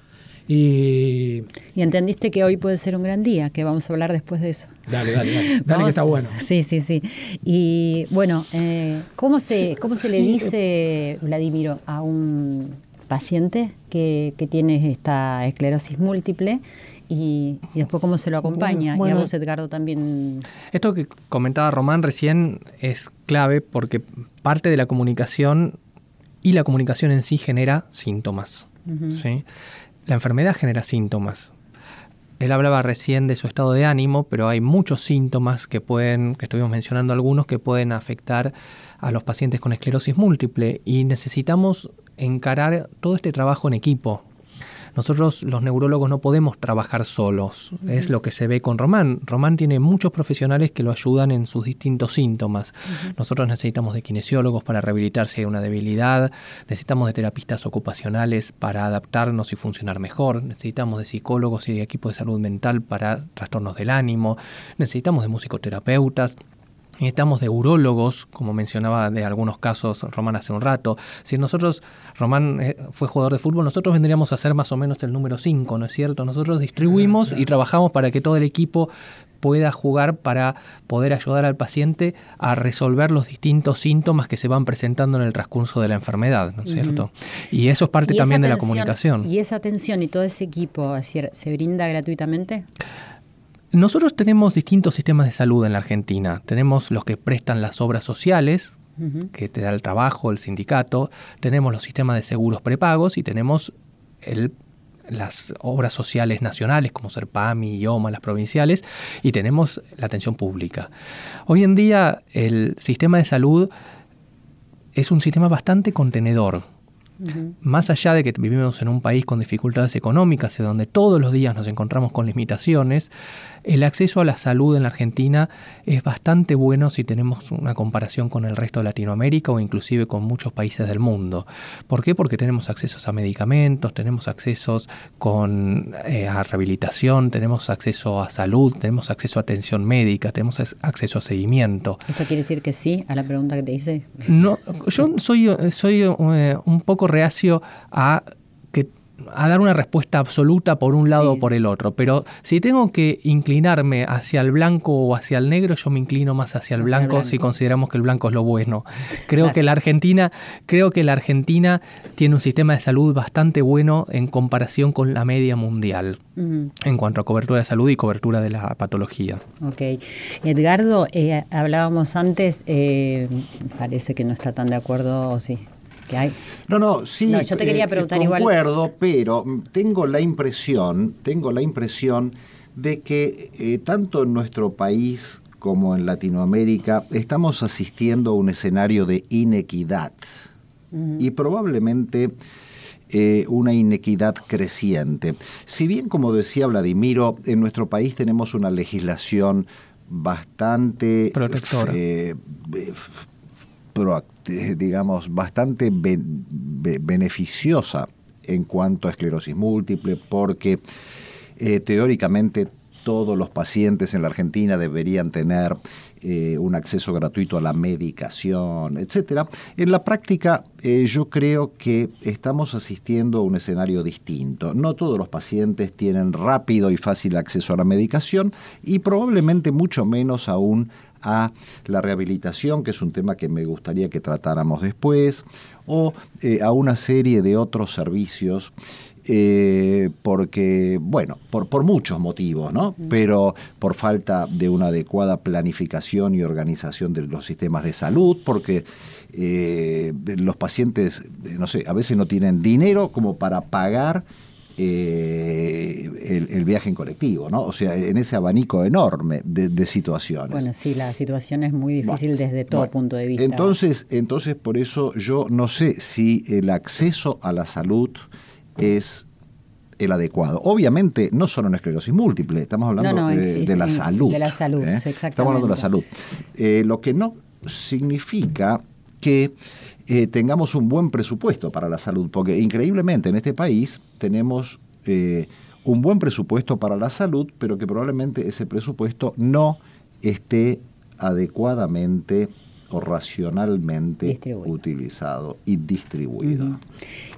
Y Y entendiste que hoy puede ser un gran día, que vamos a hablar después de eso. dale, dale, dale, dale que está bueno. Sí, sí, sí. Y bueno, eh, ¿cómo se, cómo se le dice, Vladimiro, a un paciente que, que tiene esta esclerosis múltiple y, y después cómo se lo acompaña. Bueno, y a vos, Edgardo, también. Esto que comentaba Román recién es clave porque parte de la comunicación y la comunicación en sí genera síntomas. La enfermedad genera síntomas. Él hablaba recién de su estado de ánimo, pero hay muchos síntomas que pueden, que estuvimos mencionando algunos, que pueden afectar a los pacientes con esclerosis múltiple y necesitamos encarar todo este trabajo en equipo. Nosotros los neurólogos no podemos trabajar solos, es lo que se ve con Román. Román tiene muchos profesionales que lo ayudan en sus distintos síntomas. Nosotros necesitamos de kinesiólogos para rehabilitar si hay una debilidad, necesitamos de terapistas ocupacionales para adaptarnos y funcionar mejor, necesitamos de psicólogos y de equipos de salud mental para trastornos del ánimo, necesitamos de musicoterapeutas. Necesitamos de urólogos, como mencionaba de algunos casos Román hace un rato. Si nosotros, Román eh, fue jugador de fútbol, nosotros vendríamos a ser más o menos el número 5, ¿no es cierto? Nosotros distribuimos y trabajamos para que todo el equipo pueda jugar para poder ayudar al paciente a resolver los distintos síntomas que se van presentando en el transcurso de la enfermedad, ¿no es cierto? Y eso es parte también de la comunicación. ¿Y esa atención y todo ese equipo es decir, se brinda gratuitamente? Nosotros tenemos distintos sistemas de salud en la Argentina. Tenemos los que prestan las obras sociales, que te da el trabajo, el sindicato, tenemos los sistemas de seguros prepagos y tenemos el- las obras sociales nacionales como Serpami, IOMA, las provinciales, y tenemos la atención pública. Hoy en día el sistema de salud es un sistema bastante contenedor. Más allá de que vivimos en un país con dificultades económicas y donde todos los días nos encontramos con limitaciones, el acceso a la salud en la Argentina es bastante bueno si tenemos una comparación con el resto de Latinoamérica o inclusive con muchos países del mundo. ¿Por qué? Porque tenemos accesos a medicamentos, tenemos accesos con, eh, a rehabilitación, tenemos acceso a salud, tenemos acceso a atención médica, tenemos acceso a seguimiento. ¿Esto quiere decir que sí a la pregunta que te hice? No, yo soy, soy eh, un poco reacio a que a dar una respuesta absoluta por un lado Sí. o por el otro, pero si tengo que inclinarme hacia el blanco o hacia el negro, yo me inclino más hacia el Hacia blanco, si consideramos que el blanco es lo bueno. Creo Claro. que la Argentina, creo que la Argentina tiene un sistema de salud bastante bueno en comparación con la media mundial en cuanto a cobertura de salud y cobertura de la patología. Ok. Edgardo, eh, hablábamos antes, eh, parece que no está tan de acuerdo, o sí, que hay. No, no, sí. No, yo te quería preguntar igual. concuerdo, pero tengo la impresión, tengo la impresión de que eh, tanto en nuestro país como en Latinoamérica estamos asistiendo a un escenario de inequidad y probablemente eh, una inequidad creciente. Si bien, como decía Vladimiro, en nuestro país tenemos una legislación bastante Protectora. eh, eh, eh, digamos, bastante ben- be- beneficiosa en cuanto a esclerosis múltiple, porque eh, teóricamente todos los pacientes en la Argentina deberían tener eh, un acceso gratuito a la medicación, etcétera. En la práctica, eh, yo creo que estamos asistiendo a un escenario distinto. No todos los pacientes tienen rápido y fácil acceso a la medicación y probablemente mucho menos aún a la rehabilitación, que es un tema que me gustaría que tratáramos después, o eh, a una serie de otros servicios, eh, porque, bueno, por, por muchos motivos, ¿no? Pero por falta de una adecuada planificación y organización de los sistemas de salud, porque eh, los pacientes, no sé, a veces no tienen dinero como para pagar eh, el, el viaje en colectivo, ¿no? O sea, en ese abanico enorme de, de situaciones. Bueno, sí, la situación es muy difícil Bueno, desde todo bueno, punto de vista. Entonces, entonces, por eso yo no sé si el acceso a la salud es el adecuado. Obviamente, no solo en esclerosis múltiple, estamos hablando No, no, de, la salud. de la salud, ¿eh? sí, Estamos hablando de la salud. exactamente. Eh, lo que no significa que eh, tengamos un buen presupuesto para la salud, porque increíblemente en este país tenemos eh, un buen presupuesto para la salud, pero que probablemente ese presupuesto no esté adecuadamente o racionalmente Distribuido. utilizado y distribuido.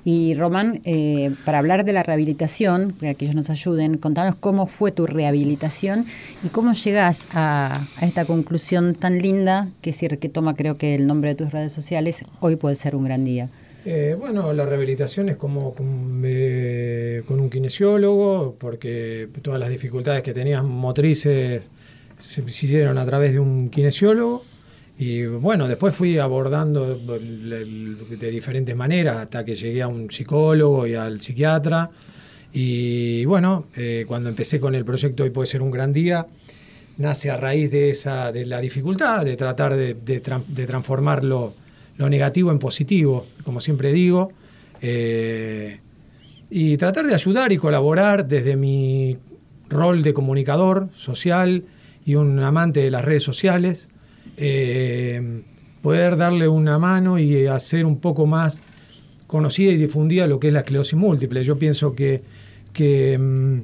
Y Román, eh, para hablar de la rehabilitación, para que ellos nos ayuden, contanos cómo fue tu rehabilitación y cómo llegás a, a esta conclusión tan linda, que es decir, que toma creo que el nombre de tus redes sociales, hoy puede ser un gran día. Eh, bueno, la rehabilitación es como con, eh, con un kinesiólogo, porque todas las dificultades que tenían motrices se, se hicieron a través de un kinesiólogo. Y bueno, después fui abordando de diferentes maneras hasta que llegué a un psicólogo y al psiquiatra. Y bueno, eh, cuando empecé con el proyecto Hoy puede ser un gran día, nace a raíz de esa de la dificultad de tratar de, de tran- de transformar lo, lo negativo en positivo, como siempre digo. Eh, y tratar de ayudar y colaborar desde mi rol de comunicador social y un amante de las redes sociales, eh, poder darle una mano y hacer un poco más conocida y difundida lo que es la esclerosis múltiple. Yo pienso que, que, mm,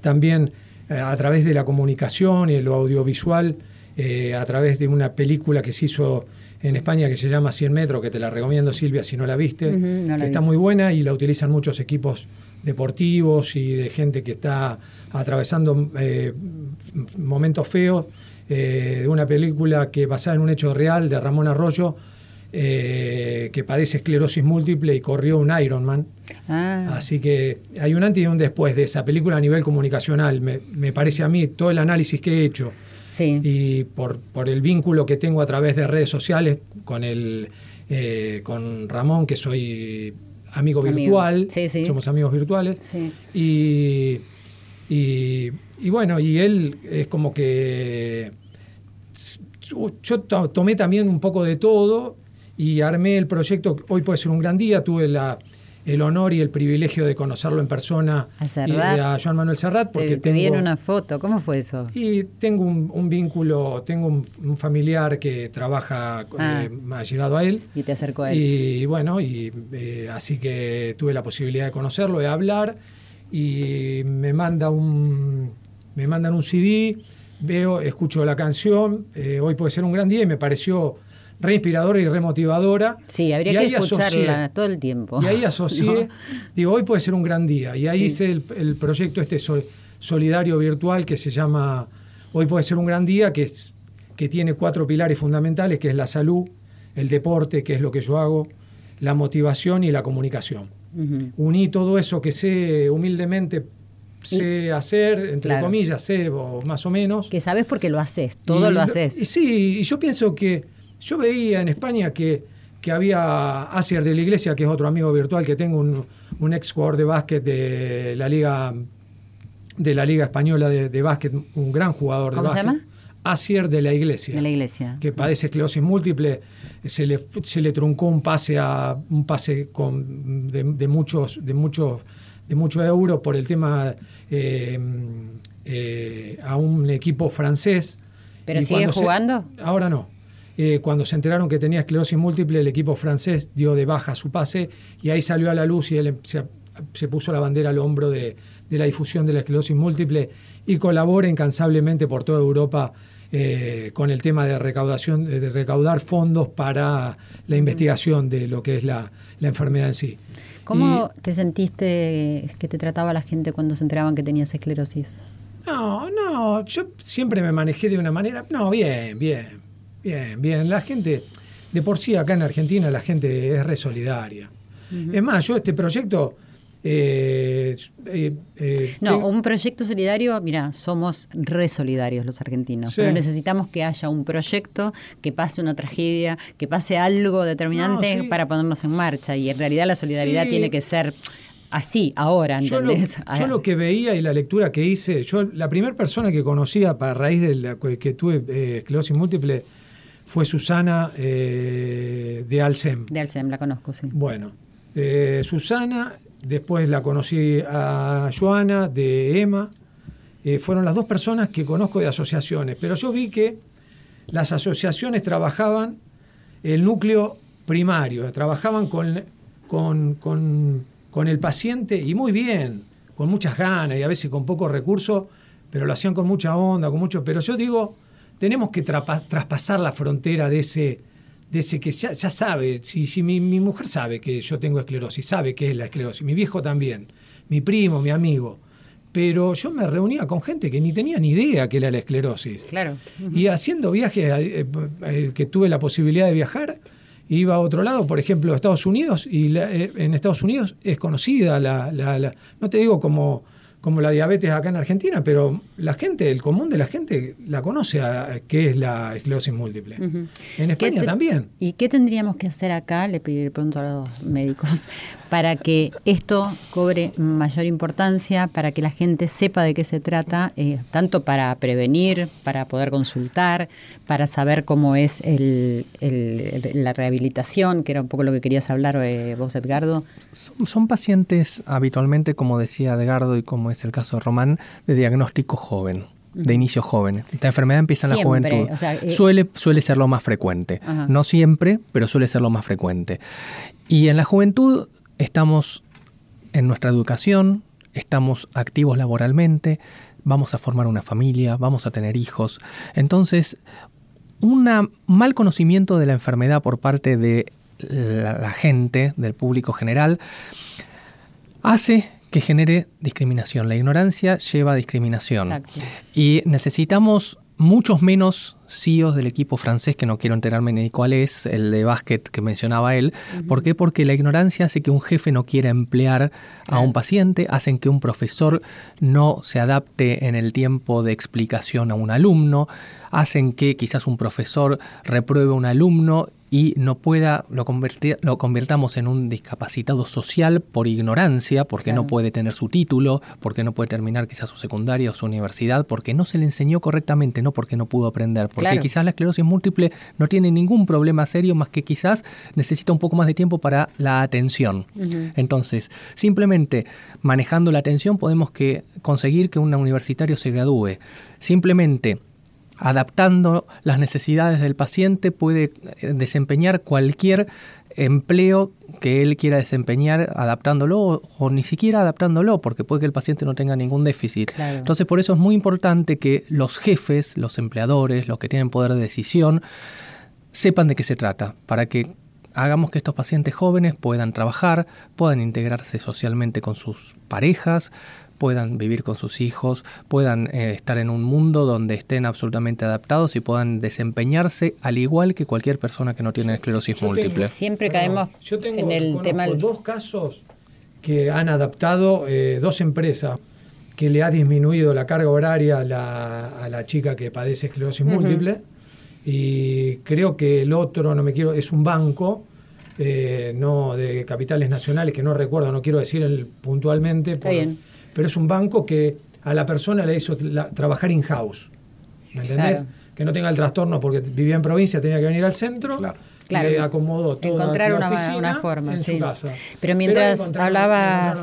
también eh, a través de la comunicación y lo audiovisual, eh, a través de una película que se hizo en España que se llama 100 metros, que te la recomiendo Silvia si no la viste, Ujú, no la que está muy buena y la utilizan muchos equipos deportivos y de gente que está atravesando eh, momentos feos, eh, de una película que basada en un hecho real de Ramón Arroyo, eh, que padece esclerosis múltiple y corrió un Ironman. Ah, Así que hay un antes y un después de esa película a nivel comunicacional. Me, me parece a mí todo el análisis que he hecho sí. y por, por el vínculo que tengo a través de redes sociales con el eh, con Ramón, que soy amigo Amigo. virtual, Sí, sí. somos amigos virtuales. Y, y bueno, y él es como que yo to- tomé también un poco de todo y armé el proyecto. Hoy puede ser un gran día. Tuve la, el honor y el privilegio de conocerlo en persona A y Serrat. a Joan Manuel Serrat. Porque Te, te tengo- una foto. ¿Cómo fue eso? y tengo un, un vínculo, tengo un, un familiar que trabaja, Ah. eh, ha llegado a él. Y te acercó a él. Y bueno, y eh, así que tuve la posibilidad de conocerlo, de hablar, y me manda un me mandan un CD, veo, escucho la canción, eh, hoy puede ser un gran día, y me pareció re inspiradora y re motivadora. Sí, habría Y que escucharla asocié. todo el tiempo. Y ahí asocié, ¿No? digo, hoy puede ser un gran día. Y ahí Sí. hice el, el proyecto este sol- solidario virtual que se llama Hoy puede ser un gran día, que, es, que tiene cuatro pilares fundamentales, que es la salud, el deporte, que es lo que yo hago, la motivación y la comunicación. Uní todo eso que sé humildemente, sé hacer, entre Claro. comillas, sé o más o menos. Que sabes porque lo haces, todo Y lo haces. y sí, y yo pienso que yo veía en España que, que había Asier de la Iglesia, que es otro amigo virtual que tengo, un, un ex jugador de básquet de la Liga de la Liga Española de, de Básquet, un gran jugador ¿Cómo de se básquet. llama? Asier de la Iglesia de la iglesia. que padece esclerosis múltiple, se le, se le truncó un pase a un pase con, de, de muchos de muchos de muchos euros por el tema eh, eh, a un equipo francés. ¿Pero Y sigue se- jugando? ahora no. Eh, cuando se enteraron que tenía esclerosis múltiple, el equipo francés dio de baja su pase y ahí salió a la luz y él se, se puso la bandera al hombro de, de la difusión de la esclerosis múltiple y colabora incansablemente por toda Europa eh, con el tema de recaudación, de recaudar fondos para la investigación de lo que es la, la enfermedad en sí. ¿Cómo te sentiste que te trataba la gente cuando se enteraban que tenías esclerosis? No, no, yo siempre me manejé de una manera. No, bien, bien, bien, bien. La gente, de por sí acá en Argentina, la gente es re solidaria. Es más, yo este proyecto. Eh, eh, eh, No, un proyecto solidario, mira, somos re solidarios los argentinos, Sí. pero necesitamos que haya un proyecto, que pase una tragedia, que pase algo determinante No, sí. para ponernos en marcha. Y en realidad la solidaridad Sí. tiene que ser así, ahora, yo lo, ¿entendés? yo lo que veía y la lectura que hice, yo la primera persona que conocía para raíz de la que tuve esclerosis múltiple fue Susana de Alcem. De Alcem, la conozco, sí. Bueno, Susana, después la conocí a Joana de EMA, eh, fueron las dos personas que conozco de asociaciones, pero yo vi que las asociaciones trabajaban el núcleo primario, trabajaban con, con, con- con el paciente y muy bien, con muchas ganas y a veces con pocos recursos, pero lo hacían con mucha onda, con mucho. Pero yo digo, tenemos que traspasar la frontera de ese, de ese que ya, ya sabe, si, si mi, mi mujer sabe que yo tengo esclerosis, sabe qué es la esclerosis, mi viejo también, mi primo, mi amigo. Pero yo me reunía con gente que ni tenía ni idea que era la esclerosis. Claro. Y haciendo viajes eh, eh, que tuve la posibilidad de viajar, iba a otro lado, por ejemplo, a Estados Unidos, y la- eh, en Estados Unidos es conocida la, la- la- no te digo como, como la diabetes acá en Argentina, pero la gente, el común de la gente la conoce a, qué es la esclerosis múltiple. En España ¿Qué te- también. ¿Y qué tendríamos que hacer acá? Le pediré pronto a los médicos para que esto cobre mayor importancia, para que la gente sepa de qué se trata, eh, tanto para prevenir, para poder consultar, para saber cómo es el- el- el- la rehabilitación, que era un poco lo que querías hablar eh, vos, Edgardo. Son, son pacientes habitualmente, como decía Edgardo y como es el caso de Román, de diagnóstico joven, de inicio joven. Esta enfermedad empieza en la juventud. o sea, eh, suele, suele ser lo más frecuente. Ajá. No siempre, pero suele ser lo más frecuente. Y en la juventud estamos en nuestra educación, estamos activos laboralmente, vamos a formar una familia, vamos a tener hijos. Entonces, un mal conocimiento de la enfermedad por parte de la, la gente, del público general, hace que genere discriminación. La ignorancia lleva a discriminación. Exacto. Y necesitamos muchos menos CEOs del equipo francés, que no quiero enterarme ni cuál es, el de básquet que mencionaba él. ¿Por qué? Porque la ignorancia hace que un jefe no quiera emplear a un paciente, hacen que un profesor no se adapte en el tiempo de explicación a un alumno, hacen que quizás un profesor repruebe a un alumno y no pueda, lo, convertir- lo convirtamos en un discapacitado social por ignorancia, porque Claro. no puede tener su título, porque no puede terminar quizás su secundaria o su universidad, porque no se le enseñó correctamente, no porque no pudo aprender, porque Claro. quizás la esclerosis múltiple no tiene ningún problema serio más que quizás necesita un poco más de tiempo para la atención. Entonces, simplemente manejando la atención podemos que conseguir que un universitario se gradúe. Simplemente adaptando las necesidades del paciente puede eh, desempeñar cualquier empleo que él quiera desempeñar adaptándolo o, o ni siquiera adaptándolo porque puede que el paciente no tenga ningún déficit. Claro. Entonces por eso es muy importante que los jefes, los empleadores, los que tienen poder de decisión, sepan de qué se trata, para que hagamos que estos pacientes jóvenes puedan trabajar, puedan integrarse socialmente con sus parejas, puedan vivir con sus hijos, puedan eh, estar en un mundo donde estén absolutamente adaptados y puedan desempeñarse al igual que cualquier persona que no tiene esclerosis yo múltiple. tengo- Siempre caemos yo tengo, en el tema del- dos casos que han adaptado eh, dos empresas que le ha disminuido la carga horaria a la, a la chica que padece esclerosis múltiple y creo que el otro, no me quiero, es un banco eh, no de capitales nacionales que no recuerdo, no quiero decir el, puntualmente, Está por- bien. Pero es un banco que a la persona le hizo la- trabajar in-house. ¿Me entendés? Claro. Que no tenga el trastorno porque vivía en provincia, tenía que venir al centro. Claro. Claro. Le acomodó toda encontrar una, oficina una forma en sí. su casa. pero mientras encontraron- hablaba.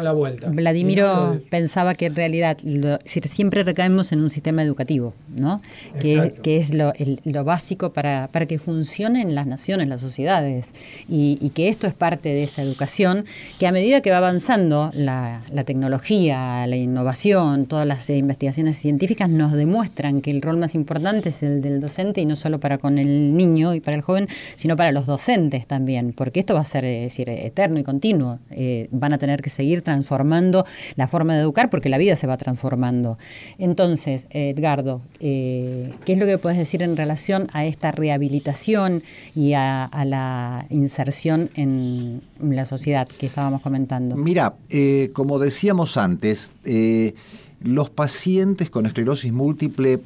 Vladimiro no pensaba que en realidad lo- siempre recaemos en un sistema educativo no que, es lo, el- lo básico para, para que funcionen las naciones las sociedades y, y que esto es parte de esa educación que a medida que va avanzando la, la tecnología la innovación todas las eh, investigaciones científicas nos demuestran que el rol más importante es el del docente y no solo para con el niño y para el joven sino para los docentes también, porque esto va a ser decir, eterno y continuo. Eh, van a tener que seguir transformando la forma de educar porque la vida se va transformando. Entonces, Edgardo, eh, ¿qué es lo que puedes decir en relación a esta rehabilitación y a, la inserción en la sociedad que estábamos comentando? Mira, eh, como decíamos antes, los pacientes con esclerosis múltiple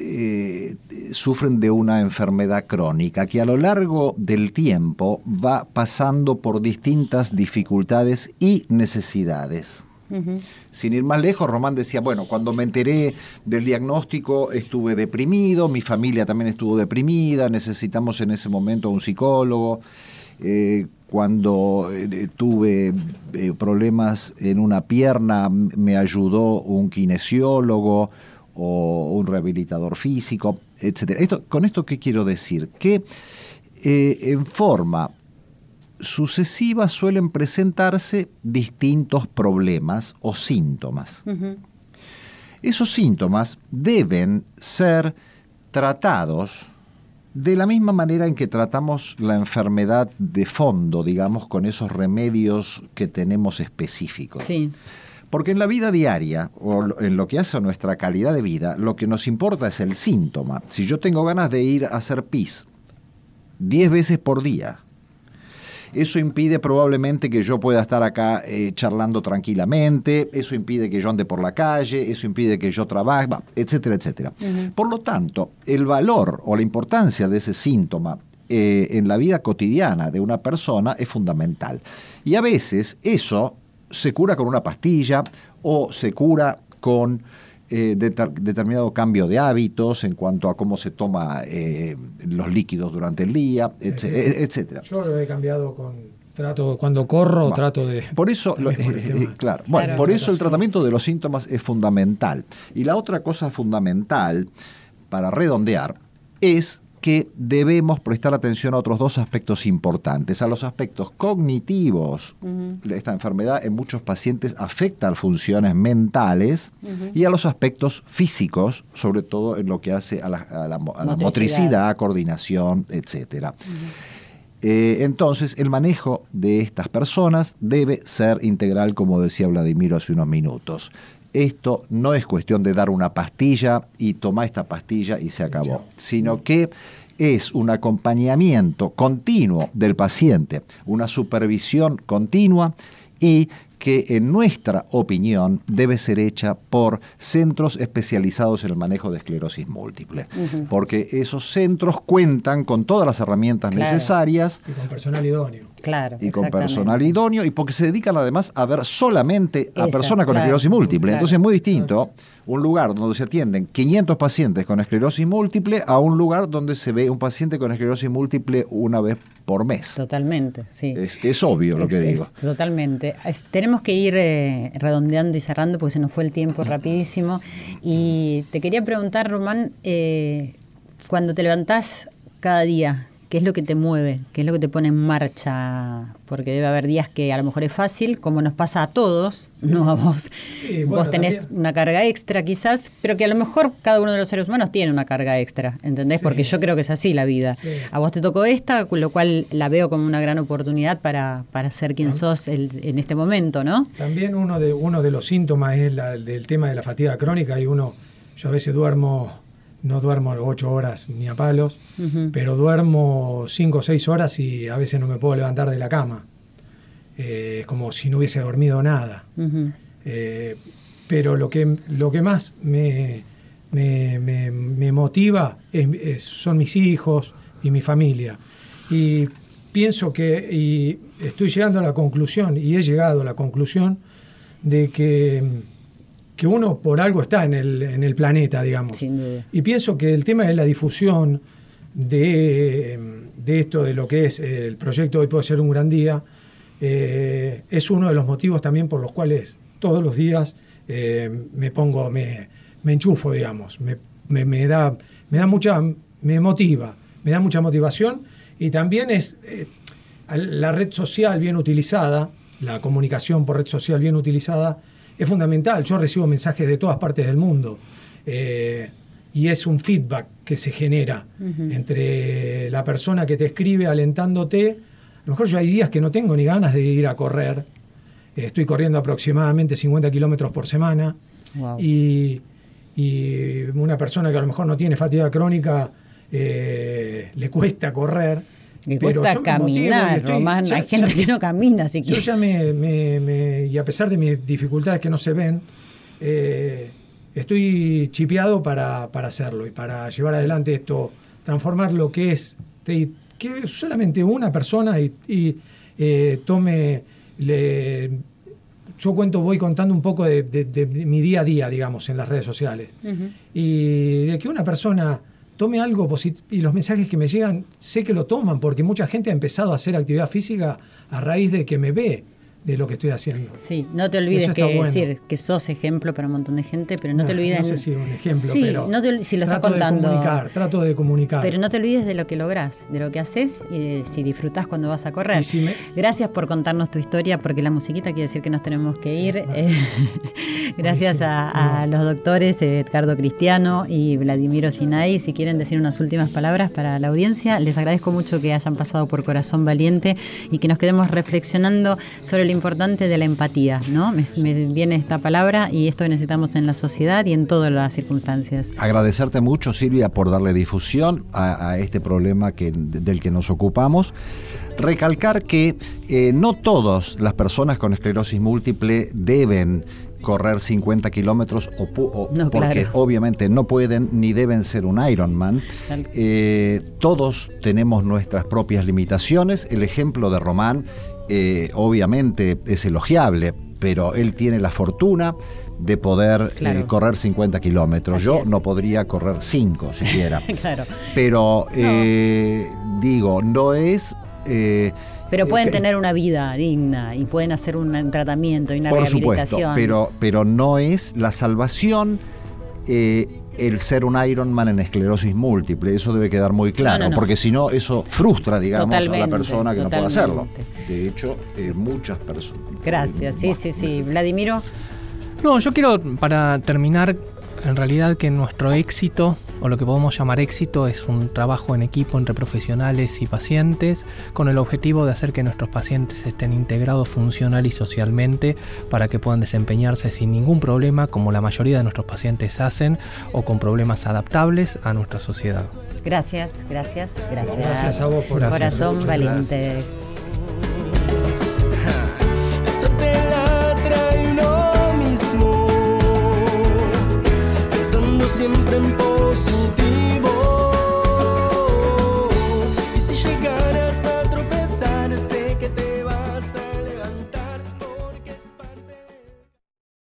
eh, sufren de una enfermedad crónica que a lo largo del tiempo va pasando por distintas dificultades y necesidades. Sin ir más lejos, Román decía, bueno, cuando me enteré del diagnóstico estuve deprimido, mi familia también estuvo deprimida, necesitamos en ese momento un psicólogo. Eh, cuando eh, tuve eh, problemas en una pierna, me ayudó un kinesiólogo o un rehabilitador físico, etc. Esto, ¿Con esto qué quiero decir? Que eh, en forma sucesiva suelen presentarse distintos problemas o síntomas. Esos síntomas deben ser tratados de la misma manera en que tratamos la enfermedad de fondo, digamos, con esos remedios que tenemos específicos. Sí, Porque en la vida diaria, o en lo que hace a nuestra calidad de vida, lo que nos importa es el síntoma. Si yo tengo ganas de ir a hacer pis 10 veces por día, Eso impide probablemente que yo pueda estar acá eh, charlando tranquilamente, eso impide que yo ande por la calle, eso impide que yo trabaje, etcétera, etcétera. Por lo tanto, el valor o la importancia de ese síntoma eh, en la vida cotidiana de una persona es fundamental. Y a veces eso se cura con una pastilla o se cura con eh, deter- determinado cambio de hábitos en cuanto a cómo se toma eh, los líquidos durante el día, etc- Sí. etcétera. Yo lo he cambiado con trato cuando corro, Bueno, trato de Por eso, lo- por eh, eh, claro, bueno, Claro. por eso el tratamiento de los síntomas es fundamental. Y la otra cosa fundamental, para redondear, es que debemos prestar atención a otros dos aspectos importantes, a los aspectos cognitivos. Esta enfermedad en muchos pacientes afecta a funciones mentales y a los aspectos físicos, sobre todo en lo que hace a la, a la mo- a la Motricidad. coordinación, etcétera. Eh, entonces, el manejo de estas personas debe ser integral, como decía Vladimiro hace unos minutos. Esto no es cuestión de dar una pastilla y toma esta pastilla y se acabó, sino que es un acompañamiento continuo del paciente, una supervisión continua y que en nuestra opinión debe ser hecha por centros especializados en el manejo de esclerosis múltiple, porque esos centros cuentan con todas las herramientas Claro. necesarias y con personal idóneo. Claro. y con personal idóneo y porque se dedican además a ver solamente a Esa, personas con claro, esclerosis múltiple. claro. Entonces es muy distinto un lugar donde se atienden 500 pacientes con esclerosis múltiple a un lugar donde se ve un paciente con esclerosis múltiple una vez por mes. Totalmente, sí. Es, es obvio lo que Es- digo. es totalmente. Tenemos que ir eh, redondeando y cerrando porque se nos fue el tiempo rapidísimo. Y te quería preguntar, Román, eh, cuando te levantás cada día, ¿qué es lo que te mueve? ¿Qué es lo que te pone en marcha? Porque debe haber días que a lo mejor es fácil, como nos pasa a todos, no a vos. Sí, bueno, vos tenés también. una carga extra quizás, pero que a lo mejor cada uno de los seres humanos tiene una carga extra, ¿entendés? Sí. Porque yo creo que es así la vida. A vos te tocó esta, con lo cual la veo como una gran oportunidad para, para ser quien sos el- en este momento, ¿no? También uno de, uno de los síntomas es la- el del tema de la fatiga crónica y uno, yo a veces duermo, no duermo ocho horas ni a palos, pero duermo cinco o seis horas y a veces no me puedo levantar de la cama. Eh, es como si no hubiese dormido nada. Eh, pero lo que, lo que más me, me- me- me motiva es- es- son mis hijos y mi familia. Y pienso que, y estoy llegando a la conclusión, y he llegado a la conclusión, de que, que uno por algo está en el, en el planeta, digamos. Sin duda. Y pienso que el tema de la difusión de, de esto, de lo que es el proyecto Hoy puede ser un gran día, eh, es uno de los motivos también por los cuales todos los días eh, me pongo, me, me enchufo, digamos, me, me- me da, me da mucha, me motiva, me da mucha motivación y también es eh, la red social bien utilizada, la comunicación por red social bien utilizada, es fundamental. Yo recibo mensajes de todas partes del mundo eh, y es un feedback que se genera entre la persona que te escribe alentándote. A lo mejor yo hay días que no tengo ni ganas de ir a correr. Eh, estoy corriendo aproximadamente 50 kilómetros por semana. Wow. Y, y una persona que a lo mejor no tiene fatiga crónica eh, le cuesta correr. Le pero cuesta me caminar, estoy- Román. ya- Hay gente ya- que no camina, así yo ya me, me- me- y a pesar de mis dificultades que no se ven, eh, estoy chipeado para, para hacerlo y para llevar adelante esto, transformar lo que es, te- que solamente una persona y, y, eh, tome, le- yo cuento, voy contando un poco de, de- de mi día a día, digamos, en las redes sociales. Y de que una persona tome algo y los mensajes que me llegan, sé que lo toman, porque mucha gente ha empezado a hacer actividad física a raíz de que me ve de lo que estoy haciendo. Sí, no te olvides que bueno. decir que sos ejemplo para un montón de gente, pero no, te olvides. No sé si un ejemplo, Sí, pero. no te si lo estás trato contando. de comunicar, trato de comunicar. Pero no te olvides de lo que lográs, de lo que haces y de si disfrutás cuando vas a correr. Y si me- Gracias por contarnos tu historia, porque la musiquita quiere decir que nos tenemos que ir. Eh, gracias a, a los doctores eh, Edgardo Cristiano y Vladimiro Sinay. Si quieren decir unas últimas palabras para la audiencia, les agradezco mucho que hayan pasado por Corazón Valiente y que nos quedemos reflexionando sobre lo importante de la empatía, ¿no? Me, me viene esta palabra y esto necesitamos en la sociedad y en todas las circunstancias. Agradecerte mucho, Silvia, por darle difusión a, a este problema que, del que nos ocupamos. Recalcar que eh, no todas las personas con esclerosis múltiple deben correr 50 kilómetros o, o- No, porque claro. obviamente no pueden ni deben ser un Ironman. Eh, todos tenemos nuestras propias limitaciones. El ejemplo de Román eh, obviamente es elogiable, pero él tiene la fortuna de poder eh, correr 50 kilómetros. Yo es. no podría correr 5 siquiera. claro. pero eh, digo, no es... Pero pueden tener una vida digna y pueden hacer un, tratamiento y una por supuesto, rehabilitación. pero, pero no es la salvación eh, el ser un Ironman en esclerosis múltiple. Eso debe quedar muy claro, No, no, no. porque si no, eso frustra, digamos, a la persona que no puede hacerlo. De hecho, eh, muchas personas. Gracias, sí, sí, sí. Vladimiro, No, yo quiero, para terminar, en realidad que nuestro éxito, o lo que podemos llamar éxito, es un trabajo en equipo entre profesionales y pacientes, con el objetivo de hacer que nuestros pacientes estén integrados funcional y socialmente para que puedan desempeñarse sin ningún problema, como la mayoría de nuestros pacientes hacen, o con problemas adaptables a nuestra sociedad. gracias, gracias, gracias. Gracias a vos por. Corazón valiente. siempre en positivo.